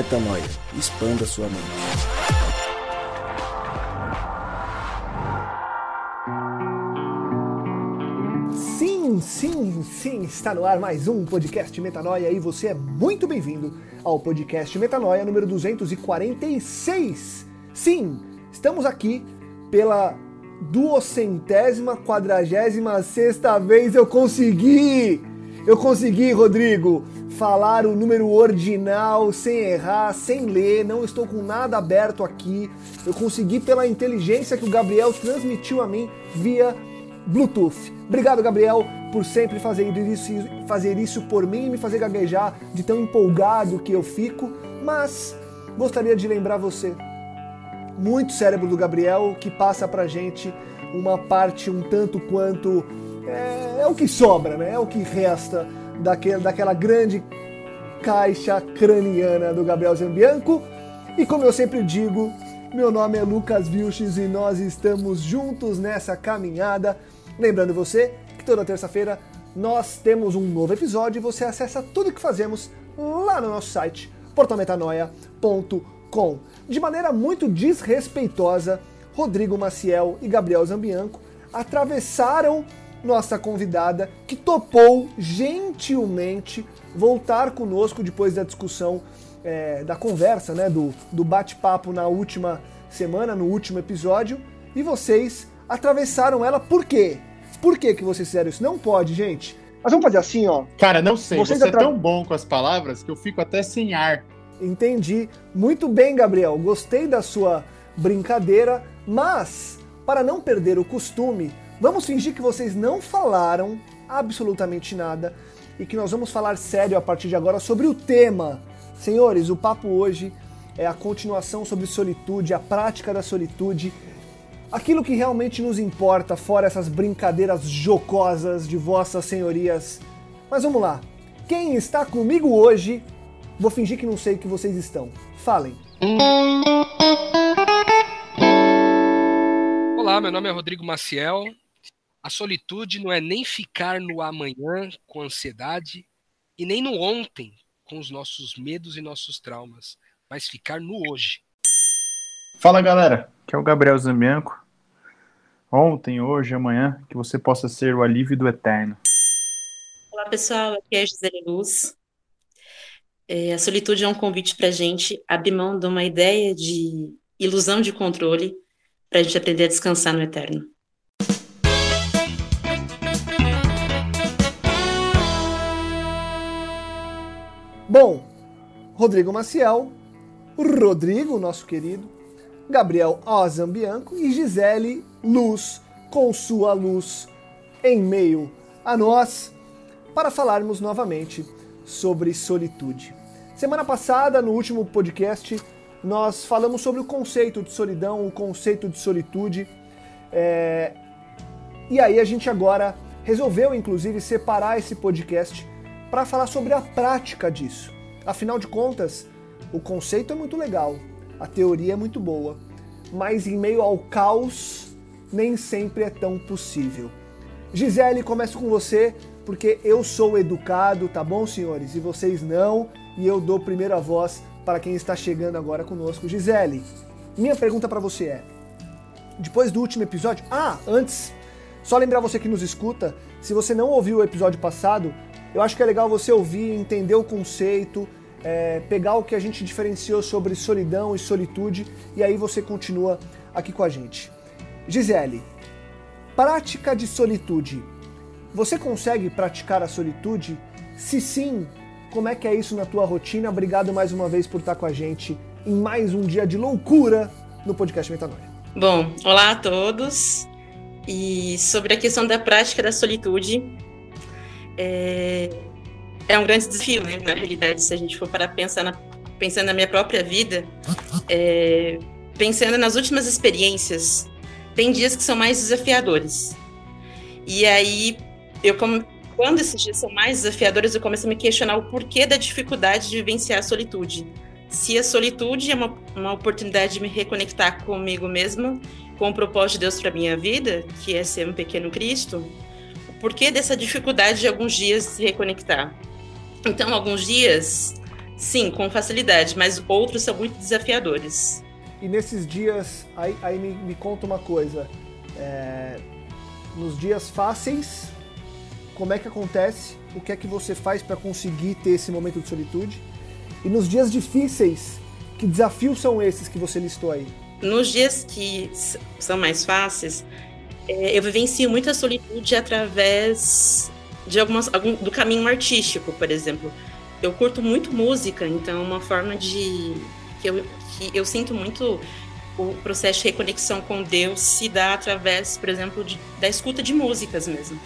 Metanoia. Expanda sua mente. Sim, sim, sim, está no ar mais um podcast Metanoia e você é muito bem-vindo ao podcast Metanoia número 246. Sim, estamos aqui pela duocentésima, quadragésima sexta vez eu consegui! Eu consegui, Rodrigo, falar o número ordinal sem errar, sem ler, não estou com nada aberto aqui. Eu consegui pela inteligência que o Gabriel transmitiu a mim via Bluetooth. Obrigado, Gabriel, por sempre fazer isso, fazer isso por mim e me fazer gaguejar de tão empolgado que eu fico. Mas gostaria de lembrar você, muito cérebro do Gabriel, que passa pra gente uma parte um tanto quanto é, é, o que sobra, né? É o que resta daquele, daquela grande caixa craniana do Gabriel Zambianco. E como eu sempre digo, meu nome é Lucas Vilches e nós estamos juntos nessa caminhada. Lembrando você que toda terça-feira nós temos um novo episódio e você acessa tudo que fazemos lá no nosso site, portalmetanoia.com. De maneira muito desrespeitosa, Rodrigo Maciel e Gabriel Zambianco atravessaram nossa convidada, que topou gentilmente voltar conosco depois da discussão, é, da conversa, né, do, do bate-papo na última semana, no último episódio, e vocês atravessaram ela por quê? Por que, que vocês fizeram isso? Não pode, gente. Mas vamos fazer assim, ó. Cara, não sei. Vocês você atra... é tão bom com as palavras que eu fico até sem ar. Entendi. Muito bem, Gabriel. Gostei da sua brincadeira, mas para não perder o costume, Vamos fingir que vocês não falaram absolutamente nada e que nós vamos falar sério a partir de agora sobre o tema. Senhores, o papo hoje é a continuação sobre solitude, a prática da solitude, aquilo que realmente nos importa, fora essas brincadeiras jocosas de vossas senhorias. Mas vamos lá. Quem está comigo hoje? Vou fingir que não sei que vocês estão. Falem. Olá, meu nome é Rodrigo Maciel, a solitude não é nem ficar no amanhã com ansiedade e nem no ontem com os nossos medos e nossos traumas, mas ficar no hoje. Fala galera, aqui é o Gabriel Zambianco. Ontem, hoje, amanhã, que você possa ser o alívio do eterno. Olá pessoal, aqui é a Gisele Luz. É, a solitude é um convite para a gente abrir mão de uma ideia de ilusão de controle para a gente aprender a descansar no eterno. Bom, Rodrigo Maciel, Rodrigo, nosso querido, Gabriel Ozambianco e Gisele Luz, com sua luz em meio a nós, para falarmos novamente sobre solitude. Semana passada, no último podcast, nós falamos sobre o conceito de solidão, o conceito de solitude. É... E aí a gente agora resolveu, inclusive, separar esse podcast para falar sobre a prática disso. Afinal de contas, o conceito é muito legal, a teoria é muito boa, mas em meio ao caos, nem sempre é tão possível. Gisele, começo com você, porque eu sou educado, tá bom, senhores? E vocês não, e eu dou primeira voz para quem está chegando agora conosco. Gisele, minha pergunta para você é: depois do último episódio. Ah, antes, só lembrar você que nos escuta, se você não ouviu o episódio passado, eu acho que é legal você ouvir, entender o conceito, é, pegar o que a gente diferenciou sobre solidão e solitude e aí você continua aqui com a gente. Gisele, prática de solitude. Você consegue praticar a solitude? Se sim, como é que é isso na tua rotina? Obrigado mais uma vez por estar com a gente em mais um dia de loucura no podcast Metanoia. Bom, olá a todos. E sobre a questão da prática da solitude, é, é um grande desafio, né? Na realidade, se a gente for para pensar na, pensando na minha própria vida, é, pensando nas últimas experiências, tem dias que são mais desafiadores. E aí, eu quando esses dias são mais desafiadores, eu começo a me questionar o porquê da dificuldade de vivenciar a solitude. Se a solitude é uma, uma oportunidade de me reconectar comigo mesma, com o propósito de Deus para minha vida, que é ser um pequeno Cristo, por que dessa dificuldade de alguns dias se reconectar? Então, alguns dias Sim, com facilidade, mas outros são muito desafiadores. E nesses dias, aí, aí me, me conta uma coisa. É, nos dias fáceis, como é que acontece? O que é que você faz para conseguir ter esse momento de solitude? E nos dias difíceis, que desafios são esses que você listou aí? Nos dias que são mais fáceis, é, eu vivencio muita solitude através de algumas, algum, do caminho artístico, por exemplo. Eu curto muito música, então é uma forma de que eu, que eu sinto muito o processo de reconexão com Deus se dá através, por exemplo, de, da escuta de músicas mesmo.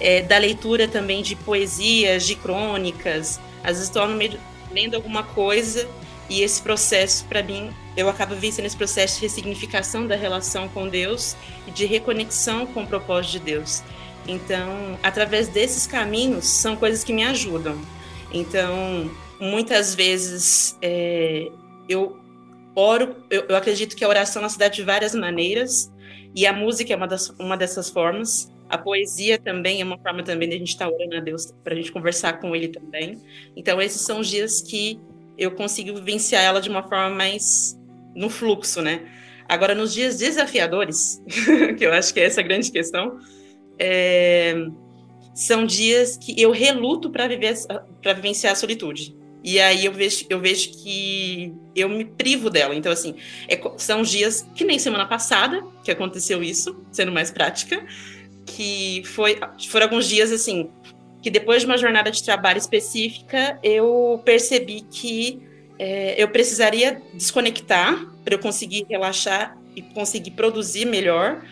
É, da leitura também de poesias, de crônicas. Às vezes estou lendo alguma coisa e esse processo, para mim, eu acabo vencendo esse processo de ressignificação da relação com Deus e de reconexão com o propósito de Deus. Então, através desses caminhos, são coisas que me ajudam. Então, muitas vezes é, eu oro, eu, eu, acredito que a oração ela se dá de várias maneiras, e a música é uma, das, uma dessas formas. A poesia também é uma forma também de a gente estar tá orando a Deus, para a gente conversar com Ele também. Então, esses são os dias que eu consigo vivenciar ela de uma forma mais no fluxo, né? Agora, nos dias desafiadores, que eu acho que é essa grande questão, é, são dias que eu reluto para vivenciar a solitude. E aí eu vejo, eu vejo que eu me privo dela. Então, assim, é, são dias que nem semana passada que aconteceu isso, sendo mais prática, que foi, foram alguns dias assim, que depois de uma jornada de trabalho específica, eu percebi que é, eu precisaria desconectar para eu conseguir relaxar e conseguir produzir melhor.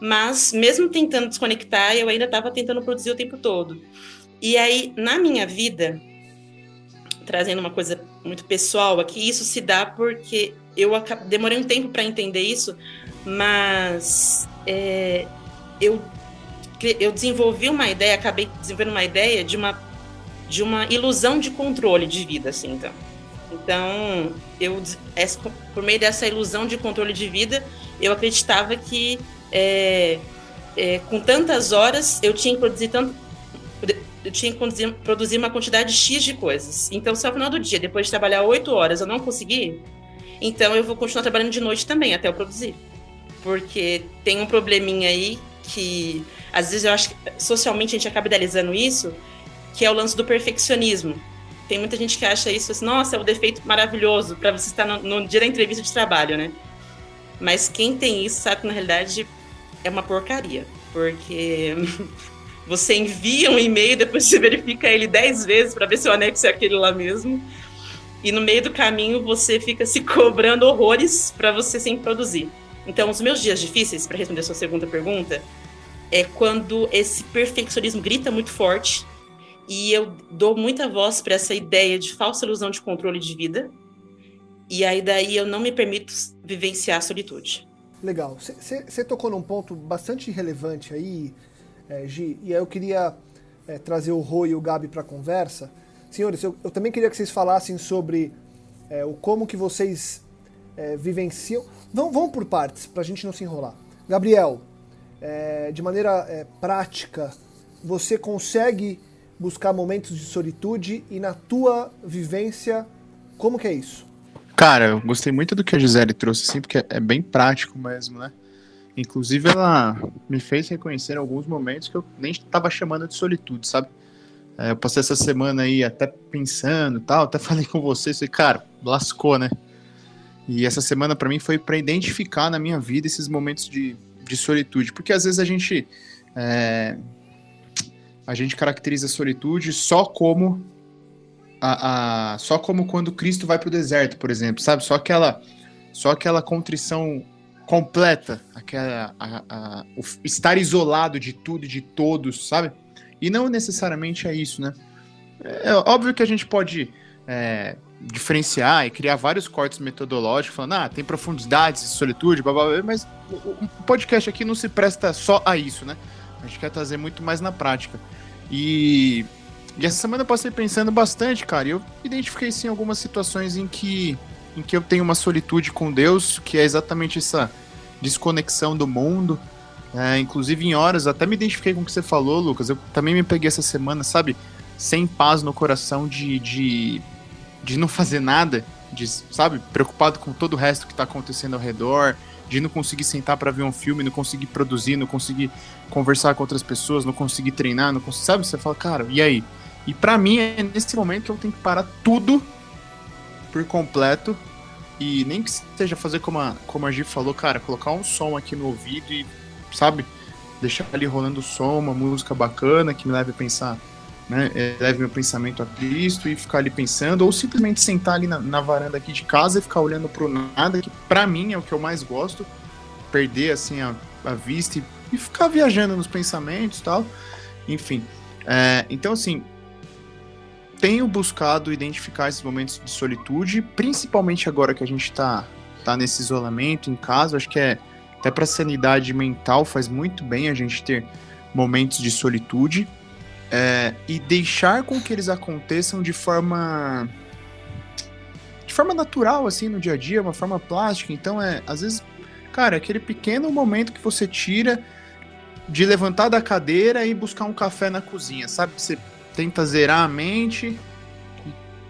Mas, mesmo tentando desconectar, eu ainda estava tentando produzir o tempo todo. E aí, na minha vida, trazendo uma coisa muito pessoal aqui, isso se dá porque eu demorei um tempo para entender isso, mas é, eu eu desenvolvi uma ideia, acabei desenvolvendo uma ideia de uma de uma ilusão de controle de vida, assim, então. Então, eu por meio dessa ilusão de controle de vida, eu acreditava que é, é, com tantas horas eu tinha que produzir tanto eu tinha que produzir uma quantidade X de coisas. Então, se ao final do dia, depois de trabalhar oito horas, eu não conseguir, então eu vou continuar trabalhando de noite também, até eu produzir. Porque tem um probleminha aí que às vezes eu acho que socialmente a gente acaba idealizando isso, que é o lance do perfeccionismo. Tem muita gente que acha isso assim, nossa, é o um defeito maravilhoso para você estar no, no, dia da entrevista de trabalho, né? Mas quem tem isso sabe que na realidade é uma porcaria, porque você envia um e-mail, depois você verifica ele dez vezes para ver se o anexo é aquele lá mesmo. E no meio do caminho você fica se cobrando horrores para você sempre produzir. Então, os meus dias difíceis, para responder a sua segunda pergunta, é quando esse perfeccionismo grita muito forte e eu dou muita voz para essa ideia de falsa ilusão de controle de vida. E aí daí eu não me permito vivenciar a solitude. Legal. Você tocou num ponto bastante relevante aí, é, Gi, e aí eu queria é, trazer o Rô e o Gabi para a conversa. Senhores, eu, eu, também queria que vocês falassem sobre é, o como que vocês é, vivenciam. Vamos, vamos por partes, para a gente não se enrolar. Gabriel, é, de maneira é, prática, você consegue buscar momentos de solitude e na tua vivência, como que é isso? Cara, eu gostei muito do que a Gisele trouxe, assim, porque é bem prático mesmo, né? Inclusive, ela me fez reconhecer alguns momentos que eu nem estava chamando de solitude, sabe? É, eu passei essa semana aí até pensando tal, até falei com você, e cara, lascou, né? E essa semana para mim foi para identificar na minha vida esses momentos de de solitude, porque às vezes a gente é, a gente caracteriza a solitude só como a, a, só como quando Cristo vai para o deserto, por exemplo, sabe? Só aquela só aquela contrição completa, aquela a, a, o estar isolado de tudo e de todos, sabe? E não necessariamente é isso, né? É, é óbvio que a gente pode é, diferenciar e criar vários cortes metodológicos, falando, ah, tem profundidades, solitude, blá, blá, blá, mas o, podcast aqui não se presta só a isso, né? A gente quer trazer muito mais na prática. E, e essa semana eu passei pensando bastante, cara, e eu identifiquei sim algumas situações em que, em que eu tenho uma solitude com Deus, que é exatamente essa desconexão do mundo. É, inclusive em horas, até me identifiquei com o que você falou, Lucas. Eu também me peguei essa semana, sabe? Sem paz no coração de, de de não fazer nada, de, sabe, preocupado com todo o resto que tá acontecendo ao redor, de não conseguir sentar para ver um filme, não conseguir produzir, não conseguir conversar com outras pessoas, não conseguir treinar, não conseguir, sabe? Você fala, cara, e aí? E para mim é nesse momento que eu tenho que parar tudo por completo e nem que seja fazer como a, como a Gi falou, cara, colocar um som aqui no ouvido e, sabe, deixar ali rolando o som, uma música bacana que me leve a pensar, né, é, leve meu pensamento a Cristo e ficar ali pensando, ou simplesmente sentar ali na, na varanda aqui de casa e ficar olhando pro nada, que para mim é o que eu mais gosto, perder assim a, a vista e, e ficar viajando nos pensamentos tal, enfim. É, então, assim, tenho buscado identificar esses momentos de solitude, principalmente agora que a gente está tá nesse isolamento em casa. Acho que é até para sanidade mental faz muito bem a gente ter momentos de solitude é, e deixar com que eles aconteçam de forma de forma natural assim no dia a dia, uma forma plástica. Então é às vezes, cara, aquele pequeno momento que você tira de levantar da cadeira e buscar um café na cozinha, sabe? Você tenta zerar a mente,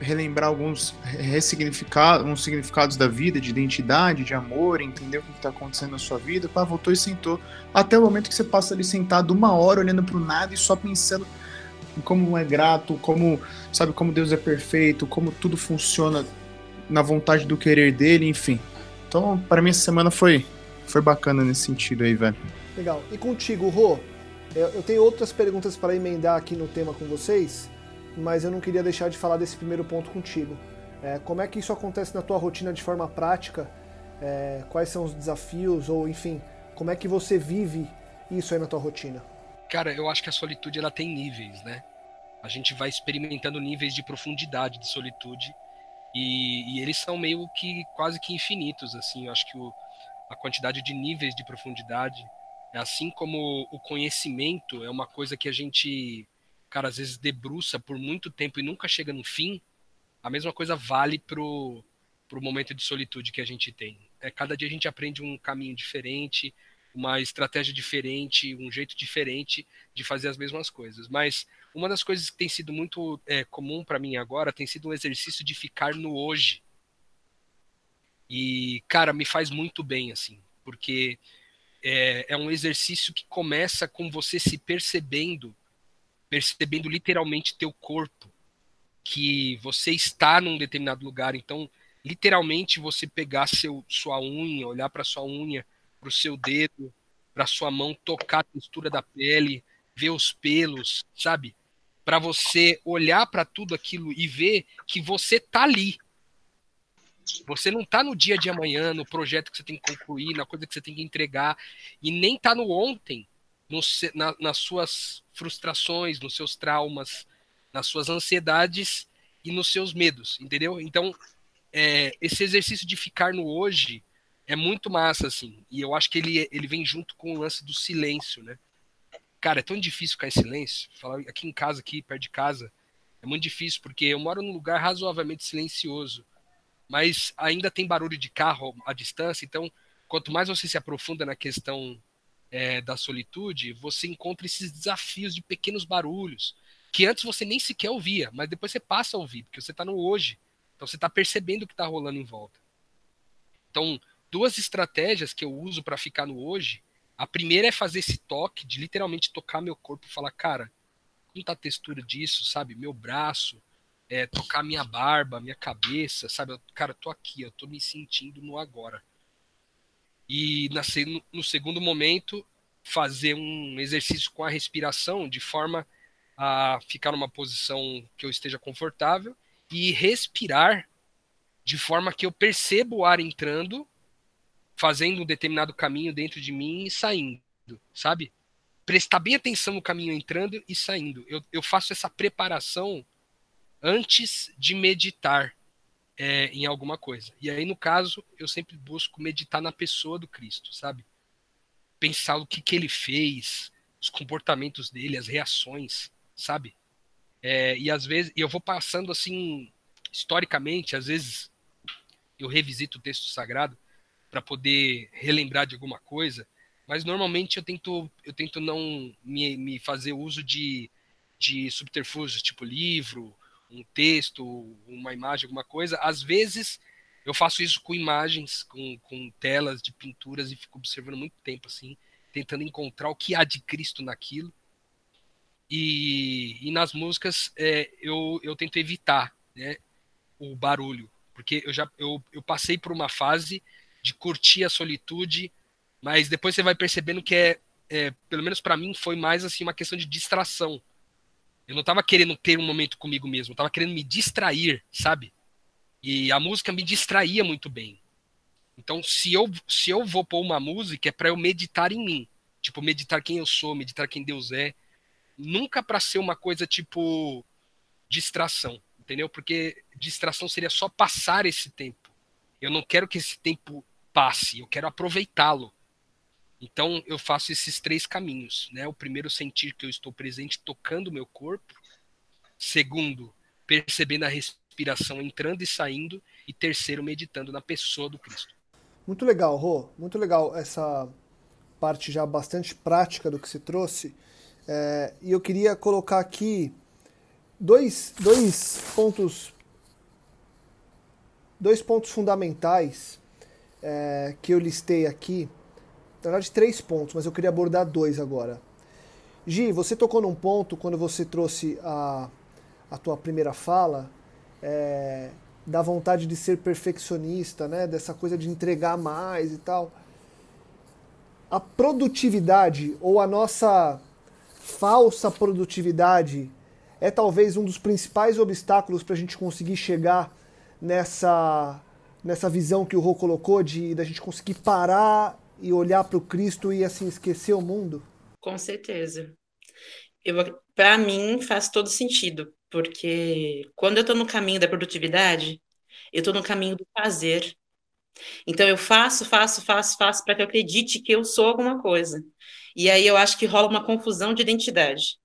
relembrar alguns ressignificados, alguns significados da vida, de identidade, de amor, entender o que está acontecendo na sua vida. Pá, voltou e sentou. Até o momento que você passa ali sentado uma hora olhando para o nada e só pensando como é grato, como sabe como Deus é perfeito, como tudo funciona na vontade do querer dele, enfim. Então, para mim essa semana foi foi bacana nesse sentido aí, velho. Legal. E contigo, Rô? Eu tenho outras perguntas para emendar aqui no tema com vocês, mas eu não queria deixar de falar desse primeiro ponto contigo. É, como é que isso acontece na tua rotina de forma prática? É, quais são os desafios? Ou, enfim, como é que você vive isso aí na tua rotina? Cara, eu acho que a solitude ela tem níveis, né? A gente vai experimentando níveis de profundidade de solitude e, e eles são meio que quase que infinitos, assim. Eu acho que o, a quantidade de níveis de profundidade assim como o conhecimento é uma coisa que a gente, cara, às vezes debruça por muito tempo e nunca chega no fim, a mesma coisa vale pro, pro momento de solitude que a gente tem. É, cada dia a gente aprende um caminho diferente, uma estratégia diferente, um jeito diferente de fazer as mesmas coisas. Mas uma das coisas que tem sido muito é, comum para mim agora tem sido um exercício de ficar no hoje. E, cara, me faz muito bem, assim, porque é, é um exercício que começa com você se percebendo, percebendo literalmente teu corpo, que você está num determinado lugar. Então, literalmente você pegar seu, sua unha, olhar para sua unha, para o seu dedo, para sua mão, tocar a textura da pele, ver os pelos, sabe? Para você olhar para tudo aquilo e ver que você tá ali, você não está no dia de amanhã, no projeto que você tem que concluir, na coisa que você tem que entregar, e nem está no ontem, no, na, nas suas frustrações, nos seus traumas, nas suas ansiedades e nos seus medos, entendeu? Então, é, esse exercício de ficar no hoje é muito massa, assim, e eu acho que ele, ele vem junto com o lance do silêncio, né? Cara, é tão difícil ficar em silêncio. Falar aqui em casa, aqui perto de casa, é muito difícil, porque eu moro num lugar razoavelmente silencioso mas ainda tem barulho de carro à distância, então quanto mais você se aprofunda na questão é, da solitude, você encontra esses desafios de pequenos barulhos que antes você nem sequer ouvia, mas depois você passa a ouvir, porque você está no hoje, então você está percebendo o que está rolando em volta. Então, duas estratégias que eu uso para ficar no hoje, a primeira é fazer esse toque, de literalmente tocar meu corpo e falar, cara, como tá a textura disso, sabe? Meu braço, é, tocar minha barba, minha cabeça, sabe? Eu, cara, eu tô aqui, eu tô me sentindo no agora. E na, no segundo momento, fazer um exercício com a respiração de forma a ficar numa posição que eu esteja confortável e respirar de forma que eu perceba o ar entrando, fazendo um determinado caminho dentro de mim e saindo, sabe? Prestar bem atenção no caminho entrando e saindo. Eu, eu faço essa preparação antes de meditar é, em alguma coisa. E aí, no caso, eu sempre busco meditar na pessoa do Cristo, sabe? Pensar o que, que ele fez, os comportamentos dele, as reações, sabe? É, e às vezes, eu vou passando assim, historicamente, às vezes eu revisito o texto sagrado para poder relembrar de alguma coisa, mas normalmente eu tento, eu tento não me, me fazer uso de, de subterfúgios, tipo livro, um texto, uma imagem, alguma coisa, às vezes eu faço isso com imagens, com, com telas de pinturas e fico observando muito tempo assim, tentando encontrar o que há de Cristo naquilo. E, e nas músicas é, eu, eu tento evitar né, o barulho, porque eu já eu, eu passei por uma fase de curtir a solitude, mas depois você vai percebendo que é, é pelo menos para mim foi mais assim uma questão de distração. Eu não estava querendo ter um momento comigo mesmo, eu tava querendo me distrair, sabe? E a música me distraía muito bem. Então, se eu, se eu vou pôr uma música, é para eu meditar em mim. Tipo, meditar quem eu sou, meditar quem Deus é. Nunca para ser uma coisa tipo distração, entendeu? Porque distração seria só passar esse tempo. Eu não quero que esse tempo passe, eu quero aproveitá-lo. Então eu faço esses três caminhos, né? O primeiro sentir que eu estou presente tocando meu corpo. Segundo, percebendo a respiração entrando e saindo e terceiro meditando na pessoa do Cristo. Muito legal, Rô. Muito legal essa parte já bastante prática do que se trouxe. É, e eu queria colocar aqui dois, dois pontos dois pontos fundamentais é, que eu listei aqui. Na verdade, três pontos, mas eu queria abordar dois agora. Gi, você tocou num ponto quando você trouxe a, a tua primeira fala, é, da vontade de ser perfeccionista, né? dessa coisa de entregar mais e tal. A produtividade ou a nossa falsa produtividade é talvez um dos principais obstáculos para a gente conseguir chegar nessa, nessa visão que o Rô colocou de da gente conseguir parar e olhar para o Cristo e assim esquecer o mundo? Com certeza. Para mim faz todo sentido, porque quando eu estou no caminho da produtividade, eu estou no caminho do fazer. Então eu faço, faço, faço, faço para que eu acredite que eu sou alguma coisa. E aí eu acho que rola uma confusão de identidade.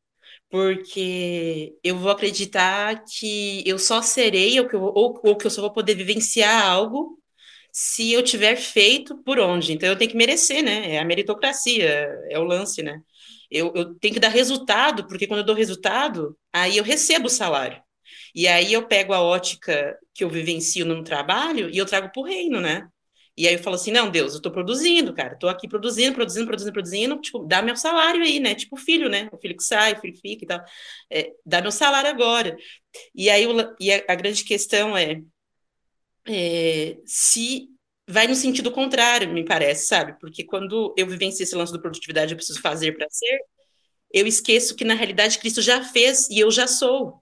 Porque eu vou acreditar que eu só serei ou que eu, ou, ou que eu só vou poder vivenciar algo se eu tiver feito por onde. Então eu tenho que merecer, né? É a meritocracia, é o lance, né? Eu, eu tenho que dar resultado, porque quando eu dou resultado, aí eu recebo o salário. E aí eu pego a ótica que eu vivencio no trabalho e eu trago para o reino, né? E aí eu falo assim, não, Deus, eu estou produzindo, cara, estou aqui produzindo, produzindo, produzindo, produzindo, tipo, dá meu salário aí, né? Tipo filho, né? O filho que sai, o filho que fica e tal. É, dá meu salário agora. E aí e a, a, grande questão é, é se vai no sentido contrário, me parece, sabe? Porque quando eu vivencio esse lance do produtividade, eu preciso fazer para ser, eu esqueço que na realidade Cristo já fez e eu já sou.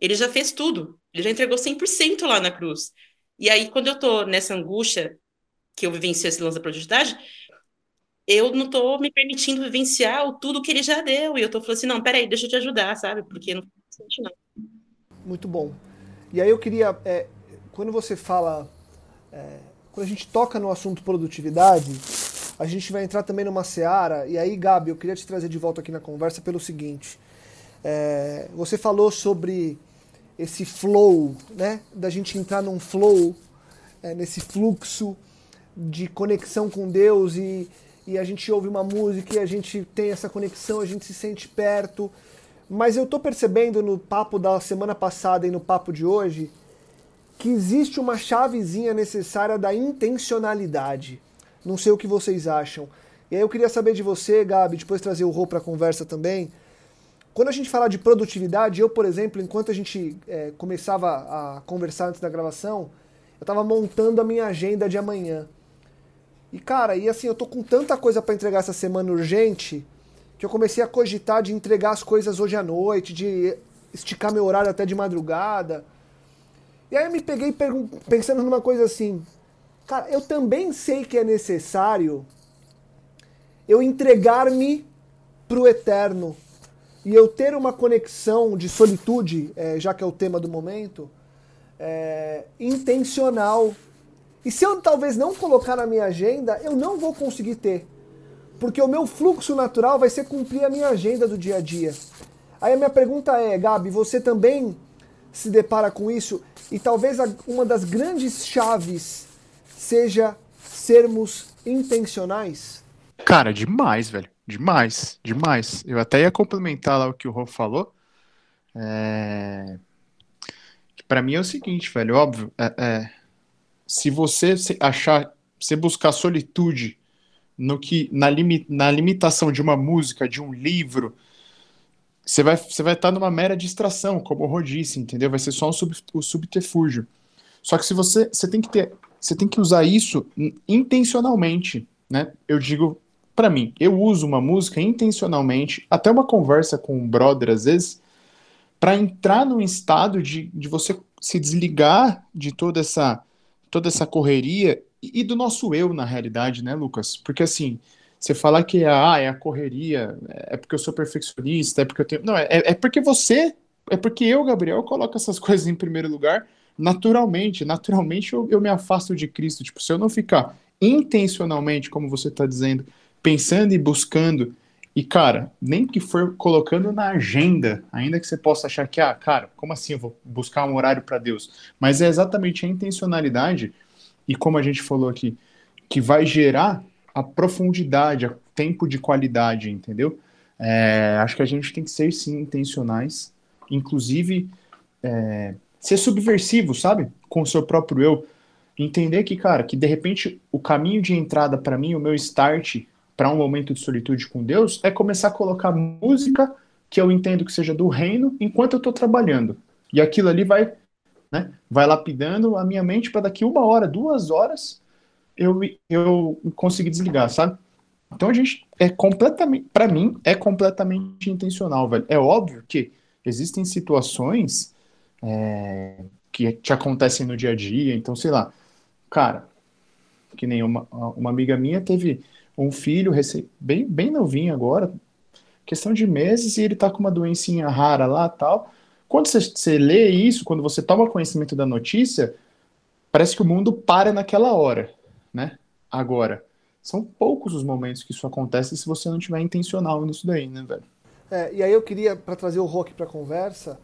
Ele já fez tudo. Ele já entregou 100% lá na cruz. E aí, quando eu tô nessa angústia, que eu vivencio esse lance da produtividade, eu não tô me permitindo vivenciar tudo que ele já deu. E eu tô falando assim, não, peraí, deixa eu te ajudar, sabe? Porque não sentido, não. Muito bom. E aí eu queria, é, quando você fala, é, quando a gente toca no assunto produtividade, a gente vai entrar também numa seara. E aí, Gabi, eu queria te trazer de volta aqui na conversa pelo seguinte. É, você falou sobre esse flow, né? Da gente entrar num flow, é, nesse fluxo de conexão com Deus e, e a gente ouve uma música e a gente tem essa conexão, a gente se sente perto. Mas eu tô percebendo no papo da semana passada e no papo de hoje que existe uma chavezinha necessária da intencionalidade. Não sei o que vocês acham. E aí eu queria saber de você, Gabi, depois trazer o Rô para a conversa também. Quando a gente fala de produtividade, eu, por exemplo, enquanto a gente é, começava a conversar antes da gravação, eu estava montando a minha agenda de amanhã. E cara, e assim, eu tô com tanta coisa para entregar essa semana urgente que eu comecei a cogitar de entregar as coisas hoje à noite, de esticar meu horário até de madrugada. E aí eu me peguei pensando numa coisa assim, cara, eu também sei que é necessário eu entregar-me pro eterno e eu ter uma conexão de solitude, é, já que é o tema do momento, é, intencional. E se eu talvez não colocar na minha agenda, eu não vou conseguir ter. Porque o meu fluxo natural vai ser cumprir a minha agenda do dia a dia. Aí a minha pergunta é, Gabi, você também se depara com isso? E talvez uma das grandes chaves seja sermos intencionais? Cara, demais, velho. Demais, demais. Eu até ia complementar lá o que o Rô falou. É... Para mim é o seguinte, velho, óbvio, é, é, se você achar, você buscar solitude no que na, limi, na limitação de uma música, de um livro, você vai você vai estar numa mera distração, como o Rô disse, entendeu? Vai ser só um sub, o subterfúgio. Só que se você você tem que ter, você tem que usar isso intencionalmente, né? Eu digo para mim, eu uso uma música intencionalmente, até uma conversa com um brother às vezes, para entrar num estado de, de você se desligar de toda essa toda essa correria e, e do nosso eu na realidade, né, Lucas? Porque assim, você falar que ah, é a correria, é porque eu sou perfeccionista, é porque eu tenho. Não, é, é porque você, é porque eu, Gabriel, coloco essas coisas em primeiro lugar naturalmente. Naturalmente eu, eu me afasto de Cristo. Tipo, se eu não ficar intencionalmente, como você está dizendo, pensando e buscando e, cara, nem que for colocando na agenda, ainda que você possa achar que, ah, cara, como assim eu vou buscar um horário para Deus? Mas é exatamente a intencionalidade, e como a gente falou aqui, que vai gerar a profundidade, o tempo de qualidade, entendeu? É, acho que a gente tem que ser, sim, intencionais, inclusive é, ser subversivo, sabe? Com o seu próprio eu. Entender que, cara, que de repente o caminho de entrada para mim, o meu start para um momento de solitude com Deus é começar a colocar música que eu entendo que seja do reino enquanto eu estou trabalhando. E aquilo ali vai, né, vai lapidando a minha mente para daqui uma hora, duas horas eu, eu conseguir desligar, sabe? Então a gente é completamente, para mim, é completamente intencional, velho. É óbvio que existem situações é, que te acontecem no dia a dia, então sei lá, cara, que nem uma, uma amiga minha teve um filho bem, bem novinho agora, questão de meses, e ele tá com uma doencinha rara lá tal. Quando você, você lê isso, quando você toma conhecimento da notícia, parece que o mundo para naquela hora, né? Agora, são poucos os momentos que isso acontece se você não tiver intencional nisso daí, né, velho? É, e aí eu queria, para trazer o Rock para conversa,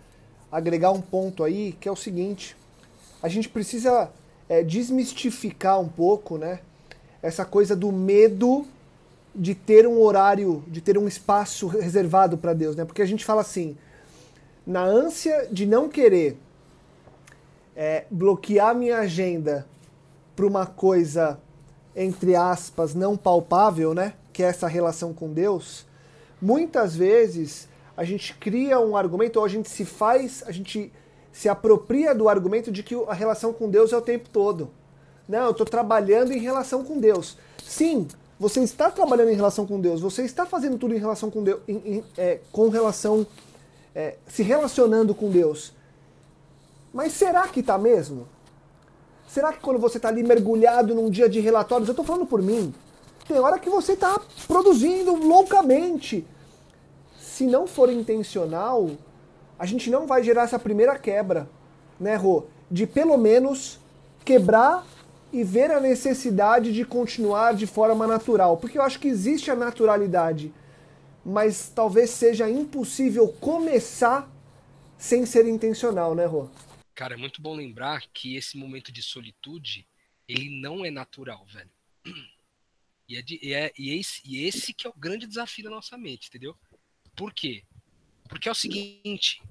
agregar um ponto aí, que é o seguinte: a gente precisa é, desmistificar um pouco, né? Essa coisa do medo de ter um horário, de ter um espaço reservado para Deus, né? Porque a gente fala assim, na ânsia de não querer é, bloquear minha agenda para uma coisa entre aspas não palpável, né? Que é essa relação com Deus. Muitas vezes a gente cria um argumento ou a gente se faz, a gente se apropria do argumento de que a relação com Deus é o tempo todo. Não, eu estou trabalhando em relação com Deus. Sim, você está trabalhando em relação com Deus, você está fazendo tudo em relação com Deus, em, em, é, com relação, é, se relacionando com Deus. Mas será que está mesmo? Será que quando você está ali mergulhado num dia de relatórios, eu estou falando por mim, tem hora que você está produzindo loucamente. Se não for intencional, a gente não vai gerar essa primeira quebra, né, Rô? De pelo menos quebrar e ver a necessidade de continuar de forma natural. Porque eu acho que existe a naturalidade, mas talvez seja impossível começar sem ser intencional, né, Rô? Cara, é muito bom lembrar que esse momento de solitude, ele não é natural, velho. E, é de, e, é, e, esse, e esse que é o grande desafio da nossa mente, entendeu? Por quê? Porque é o seguinte,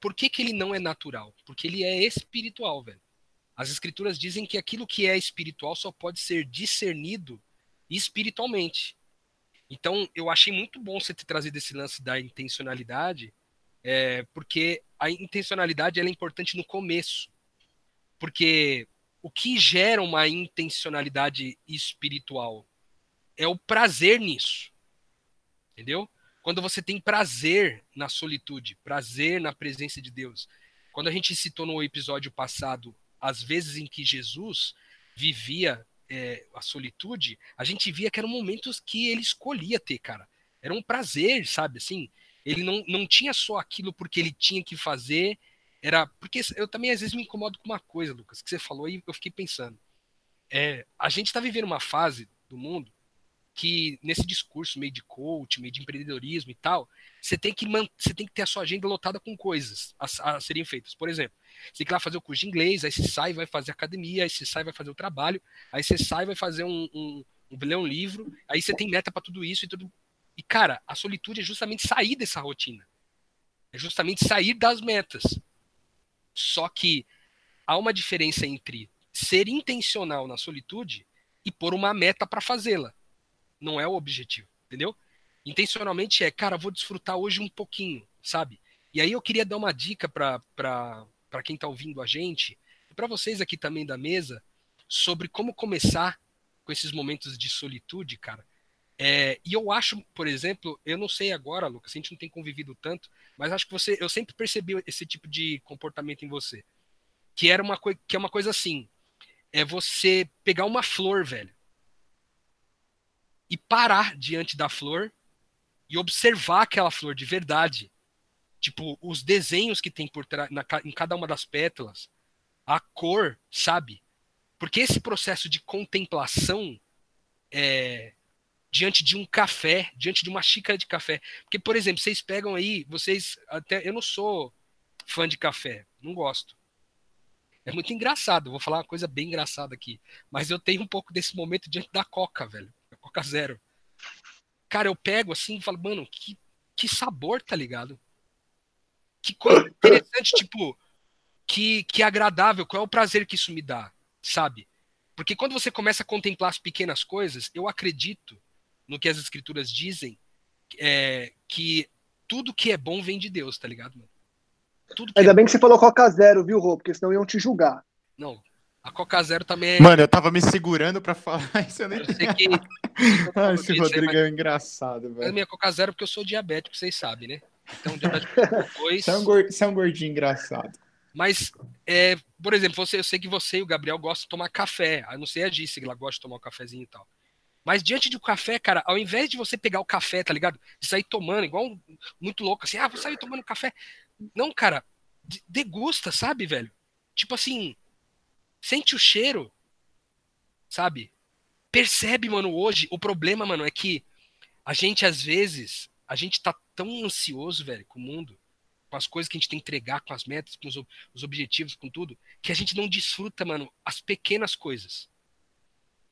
por que, que ele não é natural? Porque ele é espiritual, velho. As escrituras dizem que aquilo que é espiritual só pode ser discernido espiritualmente. Então, eu achei muito bom você ter trazido esse lance da intencionalidade, é, porque a intencionalidade é importante no começo. Porque o que gera uma intencionalidade espiritual é o prazer nisso. Entendeu? Quando você tem prazer na solitude, prazer na presença de Deus. Quando a gente citou no episódio passado as vezes em que Jesus vivia é, a solitude, a gente via que eram momentos que ele escolhia ter, cara. Era um prazer, sabe? Assim, ele não, não tinha só aquilo porque ele tinha que fazer, era. Porque eu também às vezes me incomodo com uma coisa, Lucas, que você falou e eu fiquei pensando. É, a gente está vivendo uma fase do mundo que nesse discurso meio de coach, meio de empreendedorismo e tal, você tem que você tem que ter a sua agenda lotada com coisas a, a serem feitas. Por exemplo, você tem que ir lá fazer o curso de inglês, aí você sai vai fazer academia, aí você sai vai fazer o trabalho, aí você sai vai fazer um, um, um ler um livro, aí você tem meta para tudo isso e tudo. E cara, a solitude é justamente sair dessa rotina. É justamente sair das metas. Só que há uma diferença entre ser intencional na solitude e pôr uma meta para fazê-la. Não é o objetivo, entendeu? Intencionalmente é, cara, vou desfrutar hoje um pouquinho, sabe? E aí eu queria dar uma dica para quem está ouvindo a gente, e para vocês aqui também da mesa, sobre como começar com esses momentos de solitude, cara. É, e eu acho, por exemplo, eu não sei agora, Lucas, a gente não tem convivido tanto, mas acho que você, eu sempre percebi esse tipo de comportamento em você, que era uma que é uma coisa assim, é você pegar uma flor, velho, e parar diante da flor e observar aquela flor de verdade, tipo os desenhos que tem por trás em cada uma das pétalas, a cor, sabe? Porque esse processo de contemplação é, diante de um café, diante de uma xícara de café. Porque, por exemplo, vocês pegam aí, vocês. Até eu não sou fã de café, não gosto. É muito engraçado, vou falar uma coisa bem engraçada aqui. Mas eu tenho um pouco desse momento diante da Coca, velho. Coca Zero. Cara, eu pego assim e falo, mano, que, que sabor, tá ligado? Que coisa interessante, tipo, que, que agradável, qual é o prazer que isso me dá? sabe? Porque quando você começa a contemplar as pequenas coisas, eu acredito no que as escrituras dizem, é, que tudo que é bom vem de Deus, tá ligado, mano? Tudo Ainda é bem que você falou Coca Zero, viu, Rô? Porque senão iam te julgar. Não, a Coca Zero também é... Mano, eu tava me segurando pra falar isso, eu nem... Eu sei que... ah, esse Rodrigo é engraçado, velho. A minha Coca Zero porque eu sou diabético, vocês sabem, né? Então, diabético 2... você, é um gordinho, você é um gordinho engraçado. Mas, é, por exemplo, você, eu sei que você e o Gabriel gostam de tomar café. A não sei a Disse que ela gosta de tomar um cafezinho e tal. Mas diante do café, cara, ao invés de você pegar o café, tá ligado? De sair tomando, igual um, muito louco, assim, ah, vou sair tomando café. Não, cara, degusta, sabe, velho? Tipo assim, sente o cheiro, sabe? Percebe, mano, hoje, o problema, mano, é que a gente, às vezes, a gente tá tão ansioso, velho, com o mundo, com as coisas que a gente tem que entregar, com as metas, com os, os objetivos, com tudo, que a gente não desfruta, mano, as pequenas coisas.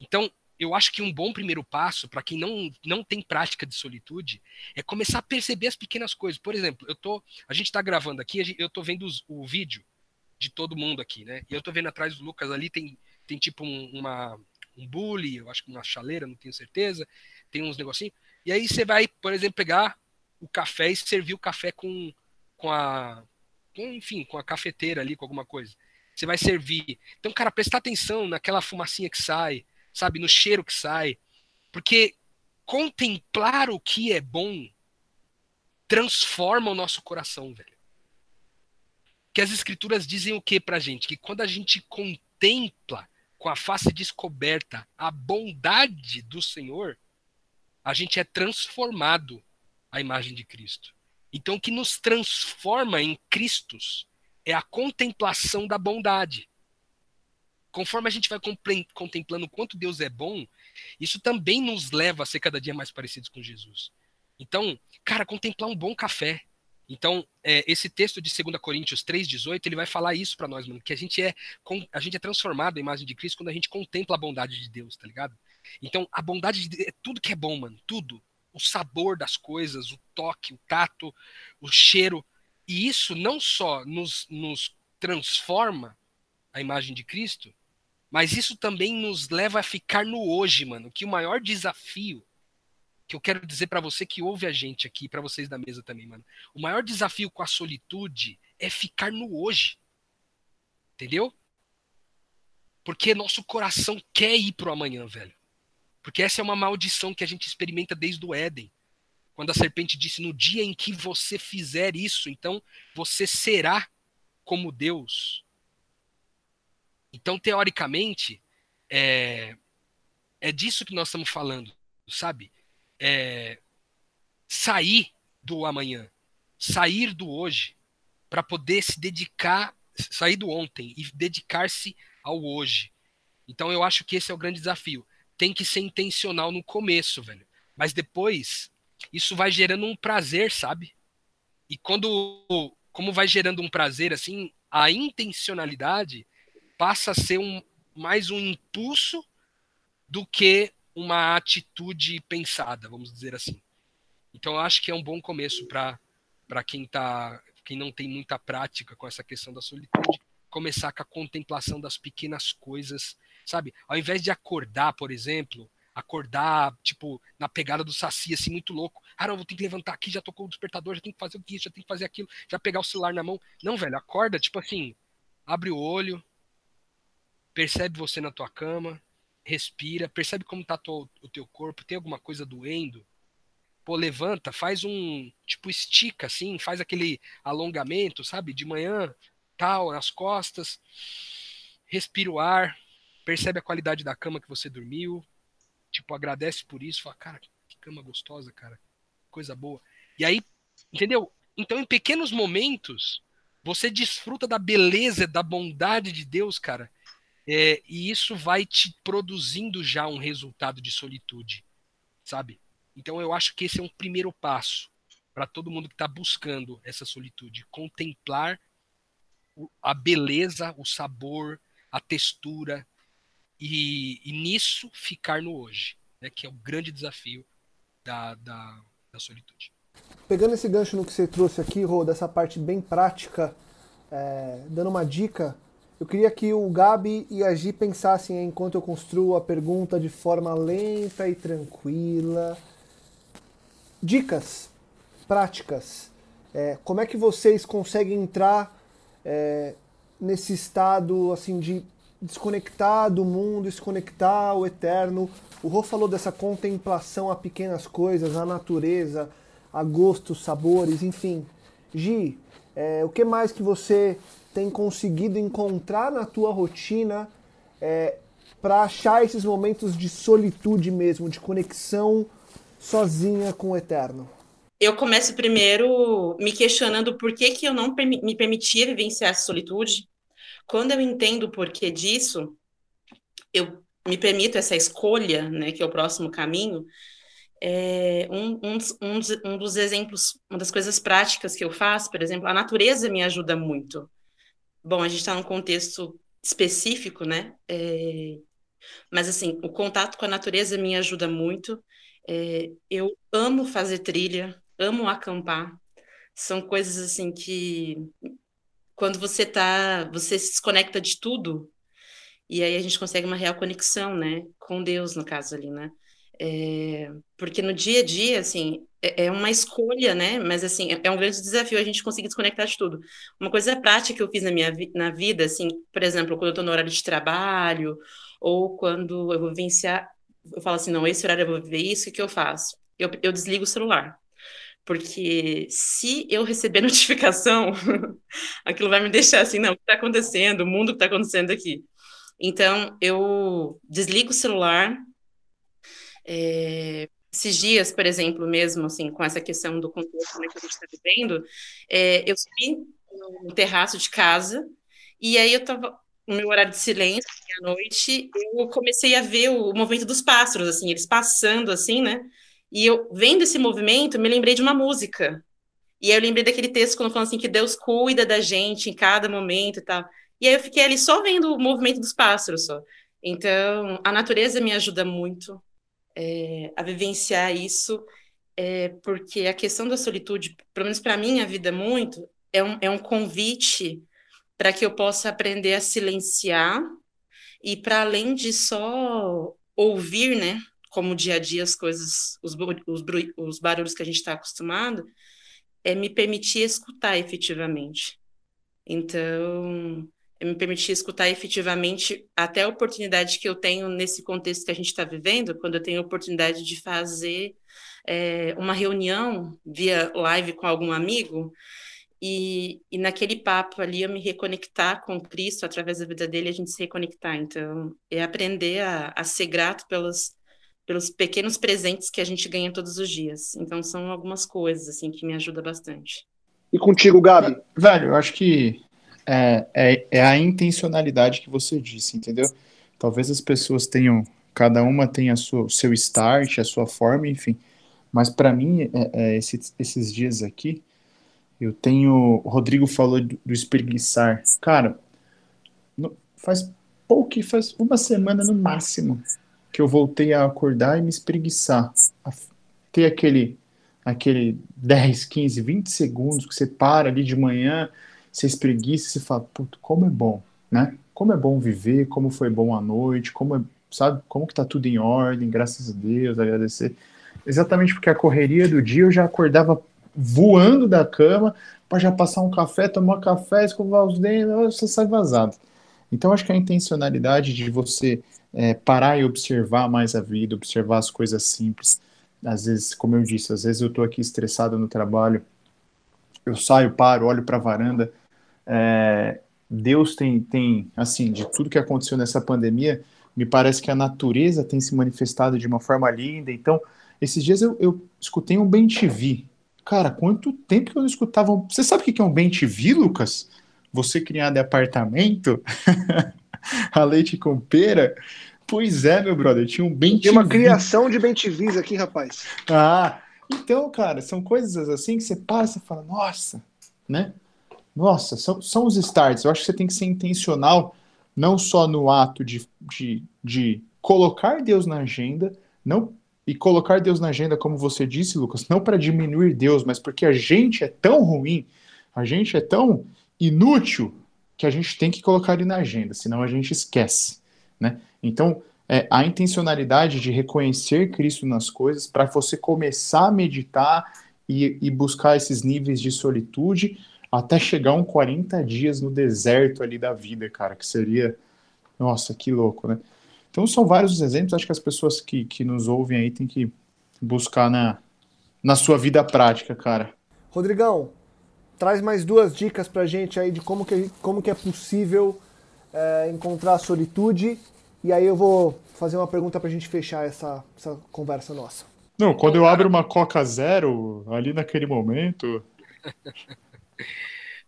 Então, eu acho que um bom primeiro passo para quem não, não tem prática de solitude é começar a perceber as pequenas coisas. Por exemplo, eu tô, a gente está gravando aqui, eu tô vendo os, o vídeo de todo mundo aqui, né? E eu tô vendo atrás do Lucas ali tem, tem tipo um, uma um bully, eu acho que uma chaleira, não tenho certeza, tem uns negocinhos. E aí você vai, por exemplo, pegar o café e servir o café com com a. Com, enfim, com a cafeteira ali, com alguma coisa. Você vai servir. Então, cara, prestar atenção naquela fumacinha que sai, sabe? No cheiro que sai. Porque contemplar o que é bom transforma o nosso coração, velho. Que as escrituras dizem o que pra gente? Que quando a gente contempla com a face descoberta a bondade do Senhor, a gente é transformado à imagem de Cristo. Então, o que nos transforma em Cristos é a contemplação da bondade. Conforme a gente vai contemplando quanto Deus é bom, isso também nos leva a ser cada dia mais parecidos com Jesus. Então, cara, contemplar um bom café. Então, é, esse texto de 2 Coríntios 3,18, ele vai falar isso para nós, mano, que a gente é a gente é transformado à imagem de Cristo quando a gente contempla a bondade de Deus, tá ligado? Então, a bondade de Deus é tudo que é bom, mano, tudo o sabor das coisas, o toque, o tato, o cheiro. E isso não só nos, nos transforma a imagem de Cristo, mas isso também nos leva a ficar no hoje, mano. Que o maior desafio que eu quero dizer para você que ouve a gente aqui, para vocês da mesa também, mano. O maior desafio com a solitude é ficar no hoje. Entendeu? Porque nosso coração quer ir pro amanhã, velho. Porque essa é uma maldição que a gente experimenta desde o Éden. Quando a serpente disse: No dia em que você fizer isso, então você será como Deus. Então, teoricamente, é, é disso que nós estamos falando, sabe? É, sair do amanhã, sair do hoje, para poder se dedicar, sair do ontem e dedicar-se ao hoje. Então, eu acho que esse é o grande desafio tem que ser intencional no começo, velho. Mas depois, isso vai gerando um prazer, sabe? E quando, como vai gerando um prazer, assim, a intencionalidade passa a ser um, mais um impulso do que uma atitude pensada, vamos dizer assim. Então, eu acho que é um bom começo para quem está quem não tem muita prática com essa questão da solitude, começar com a contemplação das pequenas coisas, sabe? Ao invés de acordar, por exemplo, acordar, tipo, na pegada do saci, assim, muito louco. Ah, não, vou ter que levantar aqui, já tocou o despertador, já tem que fazer o que, já tem que fazer aquilo, já pegar o celular na mão. Não, velho, acorda, tipo assim, abre o olho, percebe você na tua cama, respira, percebe como tá o teu corpo, tem alguma coisa doendo. Pô, levanta, faz um, tipo, estica, assim, faz aquele alongamento, sabe? De manhã, tal, nas costas, respira o ar, percebe a qualidade da cama que você dormiu, tipo, agradece por isso, fala, cara, que cama gostosa, cara, coisa boa. E aí, entendeu? Então, em pequenos momentos, você desfruta da beleza, da bondade de Deus, cara, é, e isso vai te produzindo já um resultado de solitude, sabe? Então, eu acho que esse é um primeiro passo para todo mundo que está buscando essa solitude, contemplar a beleza, o sabor, a textura, e, e nisso ficar no hoje, né, que é o grande desafio da, da, da, solitude. Pegando esse gancho no que você trouxe aqui, Rô, dessa parte bem prática, é, dando uma dica, eu queria que o Gabi e a Gi pensassem enquanto eu construo a pergunta de forma lenta e tranquila. Dicas práticas. É, como é que vocês conseguem entrar é, nesse estado assim de desconectar do mundo, desconectar o eterno. O Rô falou dessa contemplação a pequenas coisas, a natureza, a gostos, sabores, enfim. Gi, é, o que mais que você tem conseguido encontrar na tua rotina é, para achar esses momentos de solitude mesmo, de conexão sozinha com o eterno? Eu começo primeiro me questionando por que, que eu não me permitia vivenciar essa solitude, quando eu entendo o porquê disso, eu me permito essa escolha, né, que é o próximo caminho, é, um, um, um, um, dos exemplos, uma das coisas práticas que eu faço, por exemplo, a natureza me ajuda muito. Bom, a gente está num contexto específico, né? É, mas, assim, o contato com a natureza me ajuda muito. É, eu amo fazer trilha, amo acampar. São coisas, assim, que quando você tá, você se desconecta de tudo, e aí a gente consegue uma real conexão, né, com Deus, no caso ali, né, é, porque no dia a dia, assim, é, é, uma escolha, né, mas, assim, é, é um grande desafio a gente conseguir desconectar de tudo. Uma coisa prática que eu fiz na minha vi na vida, assim, por exemplo, quando eu tô no horário de trabalho, ou quando eu vou vivenciar, eu falo assim, não, esse horário eu vou viver isso, o que eu faço? Eu, eu desligo o celular. Porque se eu receber notificação, aquilo vai me deixar assim, não, o que está acontecendo? O mundo que está acontecendo aqui. Então, eu desligo o celular. É, esses dias, por exemplo, mesmo assim, com essa questão do contexto né, que a gente está vivendo, é, eu subi no terraço de casa e aí eu estava no meu horário de silêncio, à noite, eu comecei a ver o movimento dos pássaros, assim, eles passando, assim, né? E eu, vendo esse movimento, me lembrei de uma música. E aí eu lembrei daquele texto quando fala assim que Deus cuida da gente em cada momento e tal. E aí eu fiquei ali só vendo o movimento dos pássaros só. Então, a natureza me ajuda muito é, a vivenciar isso, é, porque a questão da solitude, pelo menos para mim, a vida muito, é um, é um convite para que eu possa aprender a silenciar e para além de só ouvir, né, como dia a dia, as coisas, os, os, os barulhos que a gente está acostumado, é me permitir escutar efetivamente. Então, é me permitir escutar efetivamente até a oportunidade que eu tenho nesse contexto que a gente está vivendo, quando eu tenho a oportunidade de fazer é, uma reunião via live com algum amigo, e, e, naquele papo ali eu me reconectar com Cristo através da vida dele, a gente se reconectar. Então, é aprender a, a ser grato pelas pelos pequenos presentes que a gente ganha todos os dias. Então são algumas coisas assim que me ajuda bastante. E contigo, Gabi? Velho, eu acho que é, é, é a intencionalidade que você disse, entendeu? Talvez as pessoas tenham, cada uma tenha o seu start, a sua forma, enfim. Mas para mim, é, é, esse, esses dias aqui, eu tenho. O Rodrigo falou do, do espreguiçar. Cara, no, faz pouco, faz uma semana no máximo que eu voltei a acordar e me espreguiçar, a ter aquele aquele 10, 15, 20 segundos que você para ali de manhã, você espreguiça e fala, puto, como é bom, né? Como é bom viver, como foi bom a noite, como é, sabe, como que tá tudo em ordem, graças a Deus, agradecer. Exatamente porque a correria do dia eu já acordava voando da cama para já passar um café, tomar café, escovar os dentes, você sai vazado. Então acho que a intencionalidade de você é, parar e observar mais a vida, observar as coisas simples, às vezes, como eu disse, às vezes eu estou aqui estressado no trabalho, eu saio, paro, olho para a varanda. É, Deus tem, tem, assim, de tudo que aconteceu nessa pandemia, me parece que a natureza tem se manifestado de uma forma linda. Então, esses dias eu, eu escutei um bem TV. Cara, quanto tempo que eu não escutava. Você sabe o que é um bem TV, Lucas? Você criado em apartamento? a leite com pera? Pois é, meu brother, tinha um bem Tem uma criação de bem TVs aqui, rapaz. Ah, então, cara, são coisas assim que você passa e fala, nossa, né? Nossa, são, são os starts. Eu acho que você tem que ser intencional, não só no ato de, de, de colocar Deus na agenda, não e colocar Deus na agenda, como você disse, Lucas, não para diminuir Deus, mas porque a gente é tão ruim, a gente é tão inútil que a gente tem que colocar ele na agenda, senão a gente esquece, né? Então, é, a intencionalidade de reconhecer Cristo nas coisas para você começar a meditar e, e, buscar esses níveis de solitude até chegar um 40 dias no deserto ali da vida, cara, que seria, nossa, que louco, né? Então são vários os exemplos, acho que as pessoas que, que nos ouvem aí têm que buscar na, na sua vida prática, cara. Rodrigão, traz mais duas dicas pra gente aí de como que, como que é possível é, encontrar a solitude e aí eu vou fazer uma pergunta para a gente fechar essa, essa conversa nossa. Não, quando eu abro uma Coca Zero, ali naquele momento.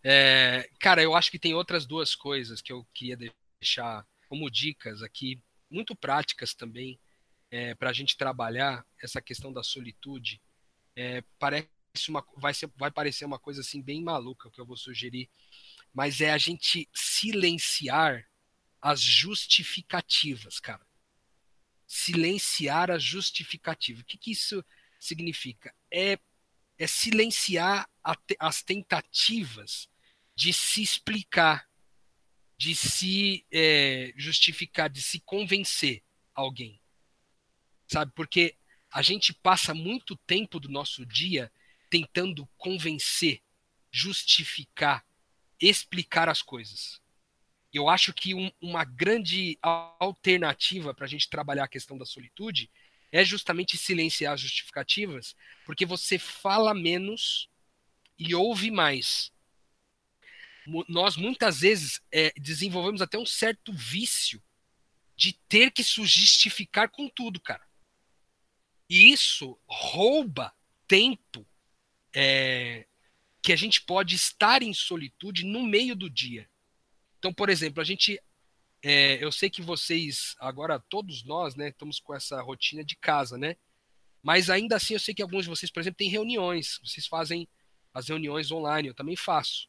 é, cara, eu acho que tem outras duas coisas que eu queria deixar como dicas aqui, muito práticas também, é, para a gente trabalhar essa questão da solitude. É, parece uma, vai, ser, vai parecer uma coisa assim bem maluca que eu vou sugerir, mas é a gente silenciar as justificativas, cara. Silenciar as justificativas. O que, que isso significa? É, é silenciar as tentativas de se explicar, de se é, justificar, de se convencer alguém. Sabe? Porque a gente passa muito tempo do nosso dia tentando convencer, justificar, explicar as coisas eu acho que um, uma grande alternativa para a gente trabalhar a questão da solitude é justamente silenciar as justificativas, porque você fala menos e ouve mais. Nós muitas vezes é, desenvolvemos até um certo vício de ter que se justificar com tudo, cara. E isso rouba tempo é, que a gente pode estar em solitude no meio do dia. Então, por exemplo, a gente. É, eu sei que vocês, agora todos nós, né, estamos com essa rotina de casa, né? Mas ainda assim, eu sei que alguns de vocês, por exemplo, têm reuniões. Vocês fazem as reuniões online, eu também faço.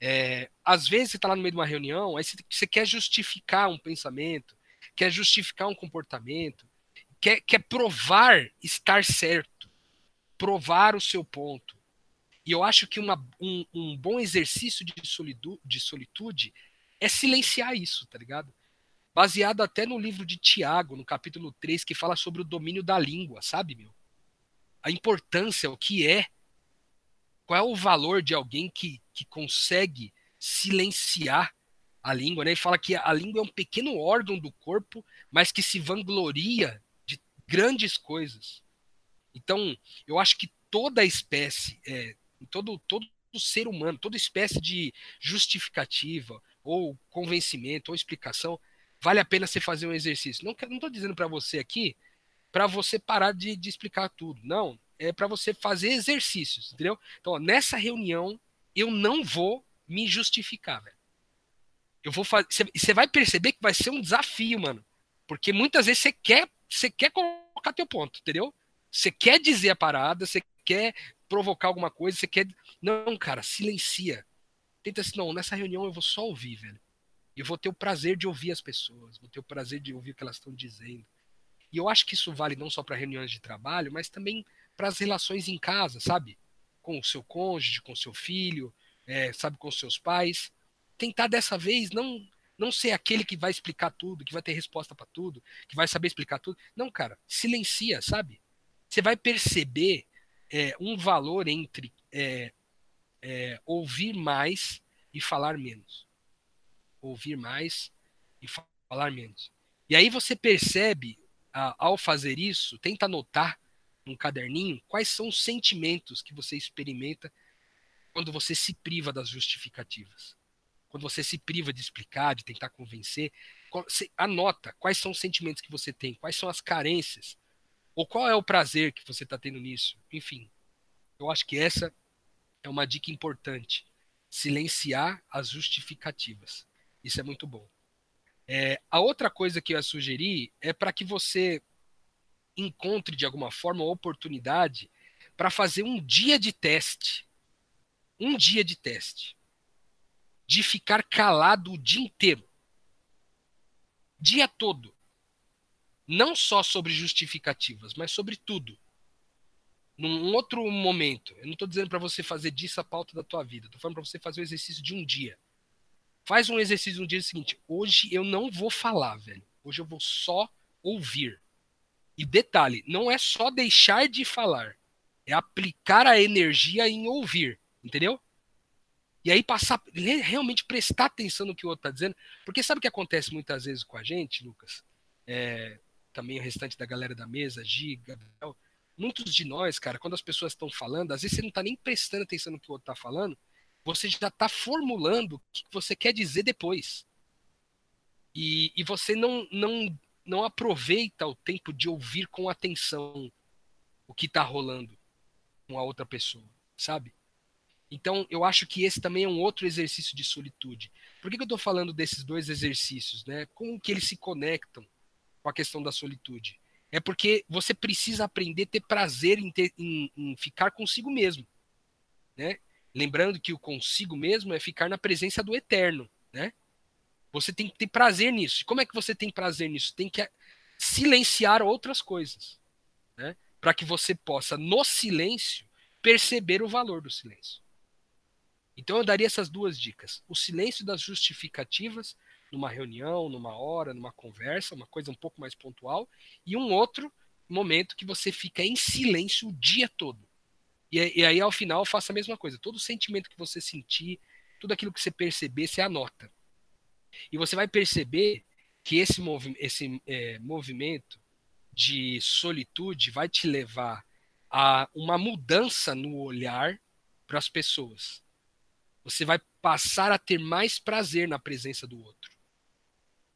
É, às vezes você está lá no meio de uma reunião, aí você, você, quer justificar um pensamento, quer justificar um comportamento, quer, quer provar estar certo, provar o seu ponto. E eu acho que uma, um, um bom exercício de, solidu, de solitude é silenciar isso, tá ligado? Baseado até no livro de Tiago, no capítulo 3, que fala sobre o domínio da língua, sabe, meu? A importância, o que é, qual é o valor de alguém que, que consegue silenciar a língua, né? Ele fala que a língua é um pequeno órgão do corpo, mas que se vangloria de grandes coisas. Então, eu acho que toda espécie, é, todo, todo ser humano, toda espécie de justificativa ou convencimento ou explicação, vale a pena você fazer um exercício. Não estou dizendo para você aqui para você parar de, de, explicar tudo. Não, é para você fazer exercícios, entendeu? Então, ó, nessa reunião, eu não vou me justificar, velho. Eu vou fazer. Você vai perceber que vai ser um desafio, mano. Porque muitas vezes você quer, você quer colocar teu ponto, entendeu? Você quer dizer a parada, você quer provocar alguma coisa, você quer. Não, cara, silencia. Tenta assim, não, nessa reunião eu vou só ouvir, velho. Eu vou ter o prazer de ouvir as pessoas, vou ter o prazer de ouvir o que elas estão dizendo. E eu acho que isso vale não só para reuniões de trabalho, mas também as relações em casa, sabe? Com o seu cônjuge, com o seu filho, é, sabe, com os seus pais. Tentar dessa vez não não ser aquele que vai explicar tudo, que vai ter resposta para tudo, que vai saber explicar tudo. Não, cara, silencia, sabe? Você vai perceber é, um valor entre é, é, ouvir mais e falar menos. Ouvir mais e falar menos. E aí você percebe, ao fazer isso, tenta anotar num caderninho quais são os sentimentos que você experimenta quando você se priva das justificativas. Quando você se priva de explicar, de tentar convencer, anota quais são os sentimentos que você tem, quais são as carências, ou qual é o prazer que você está tendo nisso. Enfim, eu acho que essa é uma dica importante. Silenciar as justificativas. Isso é muito bom. É, a outra coisa que eu ia sugerir é para que você encontre de alguma forma uma oportunidade para fazer um dia de teste. Um dia de teste. De ficar calado o dia inteiro. Dia todo. Não só sobre justificativas, mas sobre tudo. Num outro momento. Eu não estou dizendo para você fazer disso a pauta da tua vida. Estou falando para você fazer o exercício de um dia. Faz um exercício no dia seguinte. Hoje eu não vou falar, velho. Hoje eu vou só ouvir. E detalhe, não é só deixar de falar, é aplicar a energia em ouvir, entendeu? E aí passar, realmente prestar atenção no que o outro está dizendo, porque sabe o que acontece muitas vezes com a gente, Lucas? É, também o restante da galera da mesa, Giga, Gabriel, muitos de nós, cara, quando as pessoas estão falando, às vezes você não está nem prestando atenção no que o outro está falando, você já está formulando o que você quer dizer depois. E, e você não, não, não aproveita o tempo de ouvir com atenção o que está rolando com a outra pessoa, sabe? Então, eu acho que esse também é um outro exercício de solitude. Por que, que eu estou falando desses dois exercícios? Né? Como que eles se conectam com a questão da solitude? É porque você precisa aprender a ter prazer em, ter, em, em ficar consigo mesmo. Né? Lembrando que o consigo mesmo é ficar na presença do eterno, né? Você tem que ter prazer nisso. E como é que você tem prazer nisso? Tem que silenciar outras coisas, né? Para que você possa no silêncio perceber o valor do silêncio. Então eu daria essas duas dicas: o silêncio das justificativas numa reunião, numa hora, numa conversa, uma coisa um pouco mais pontual, e um outro momento que você fica em silêncio o dia todo. E, e, aí, ao final, faça a mesma coisa. Todo sentimento que você sentir, tudo aquilo que você perceber, você anota. E você vai perceber que esse, movi esse é, movimento de solitude vai te levar a uma mudança no olhar para as pessoas. Você vai passar a ter mais prazer na presença do outro.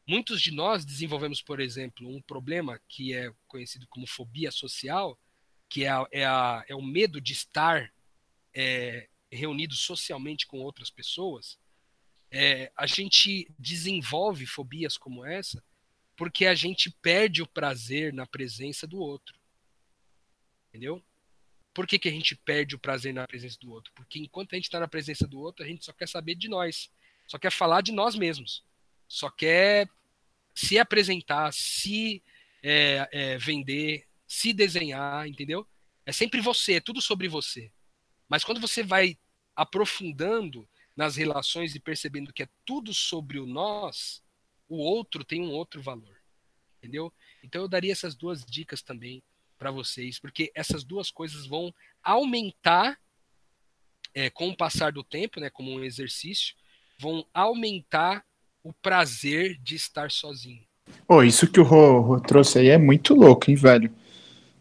Muitos de nós desenvolvemos, por exemplo, um problema que é conhecido como fobia social, que é, a, é, a, é o medo de estar é, reunido socialmente com outras pessoas, é, a gente desenvolve fobias como essa porque a gente perde o prazer na presença do outro. Entendeu? Por que, que a gente perde o prazer na presença do outro? Porque enquanto a gente está na presença do outro, a gente só quer saber de nós, só quer falar de nós mesmos, só quer se apresentar, se é, é, vender, se desenhar, entendeu? É sempre você, é tudo sobre você. Mas quando você vai aprofundando nas relações e percebendo que é tudo sobre o nós, o outro tem um outro valor. Entendeu? Então eu daria essas duas dicas também para vocês, porque essas duas coisas vão aumentar é, com o passar do tempo, né, como um exercício, vão aumentar o prazer de estar sozinho. Oh, isso que o Rô, Rô trouxe aí é muito louco, hein, velho?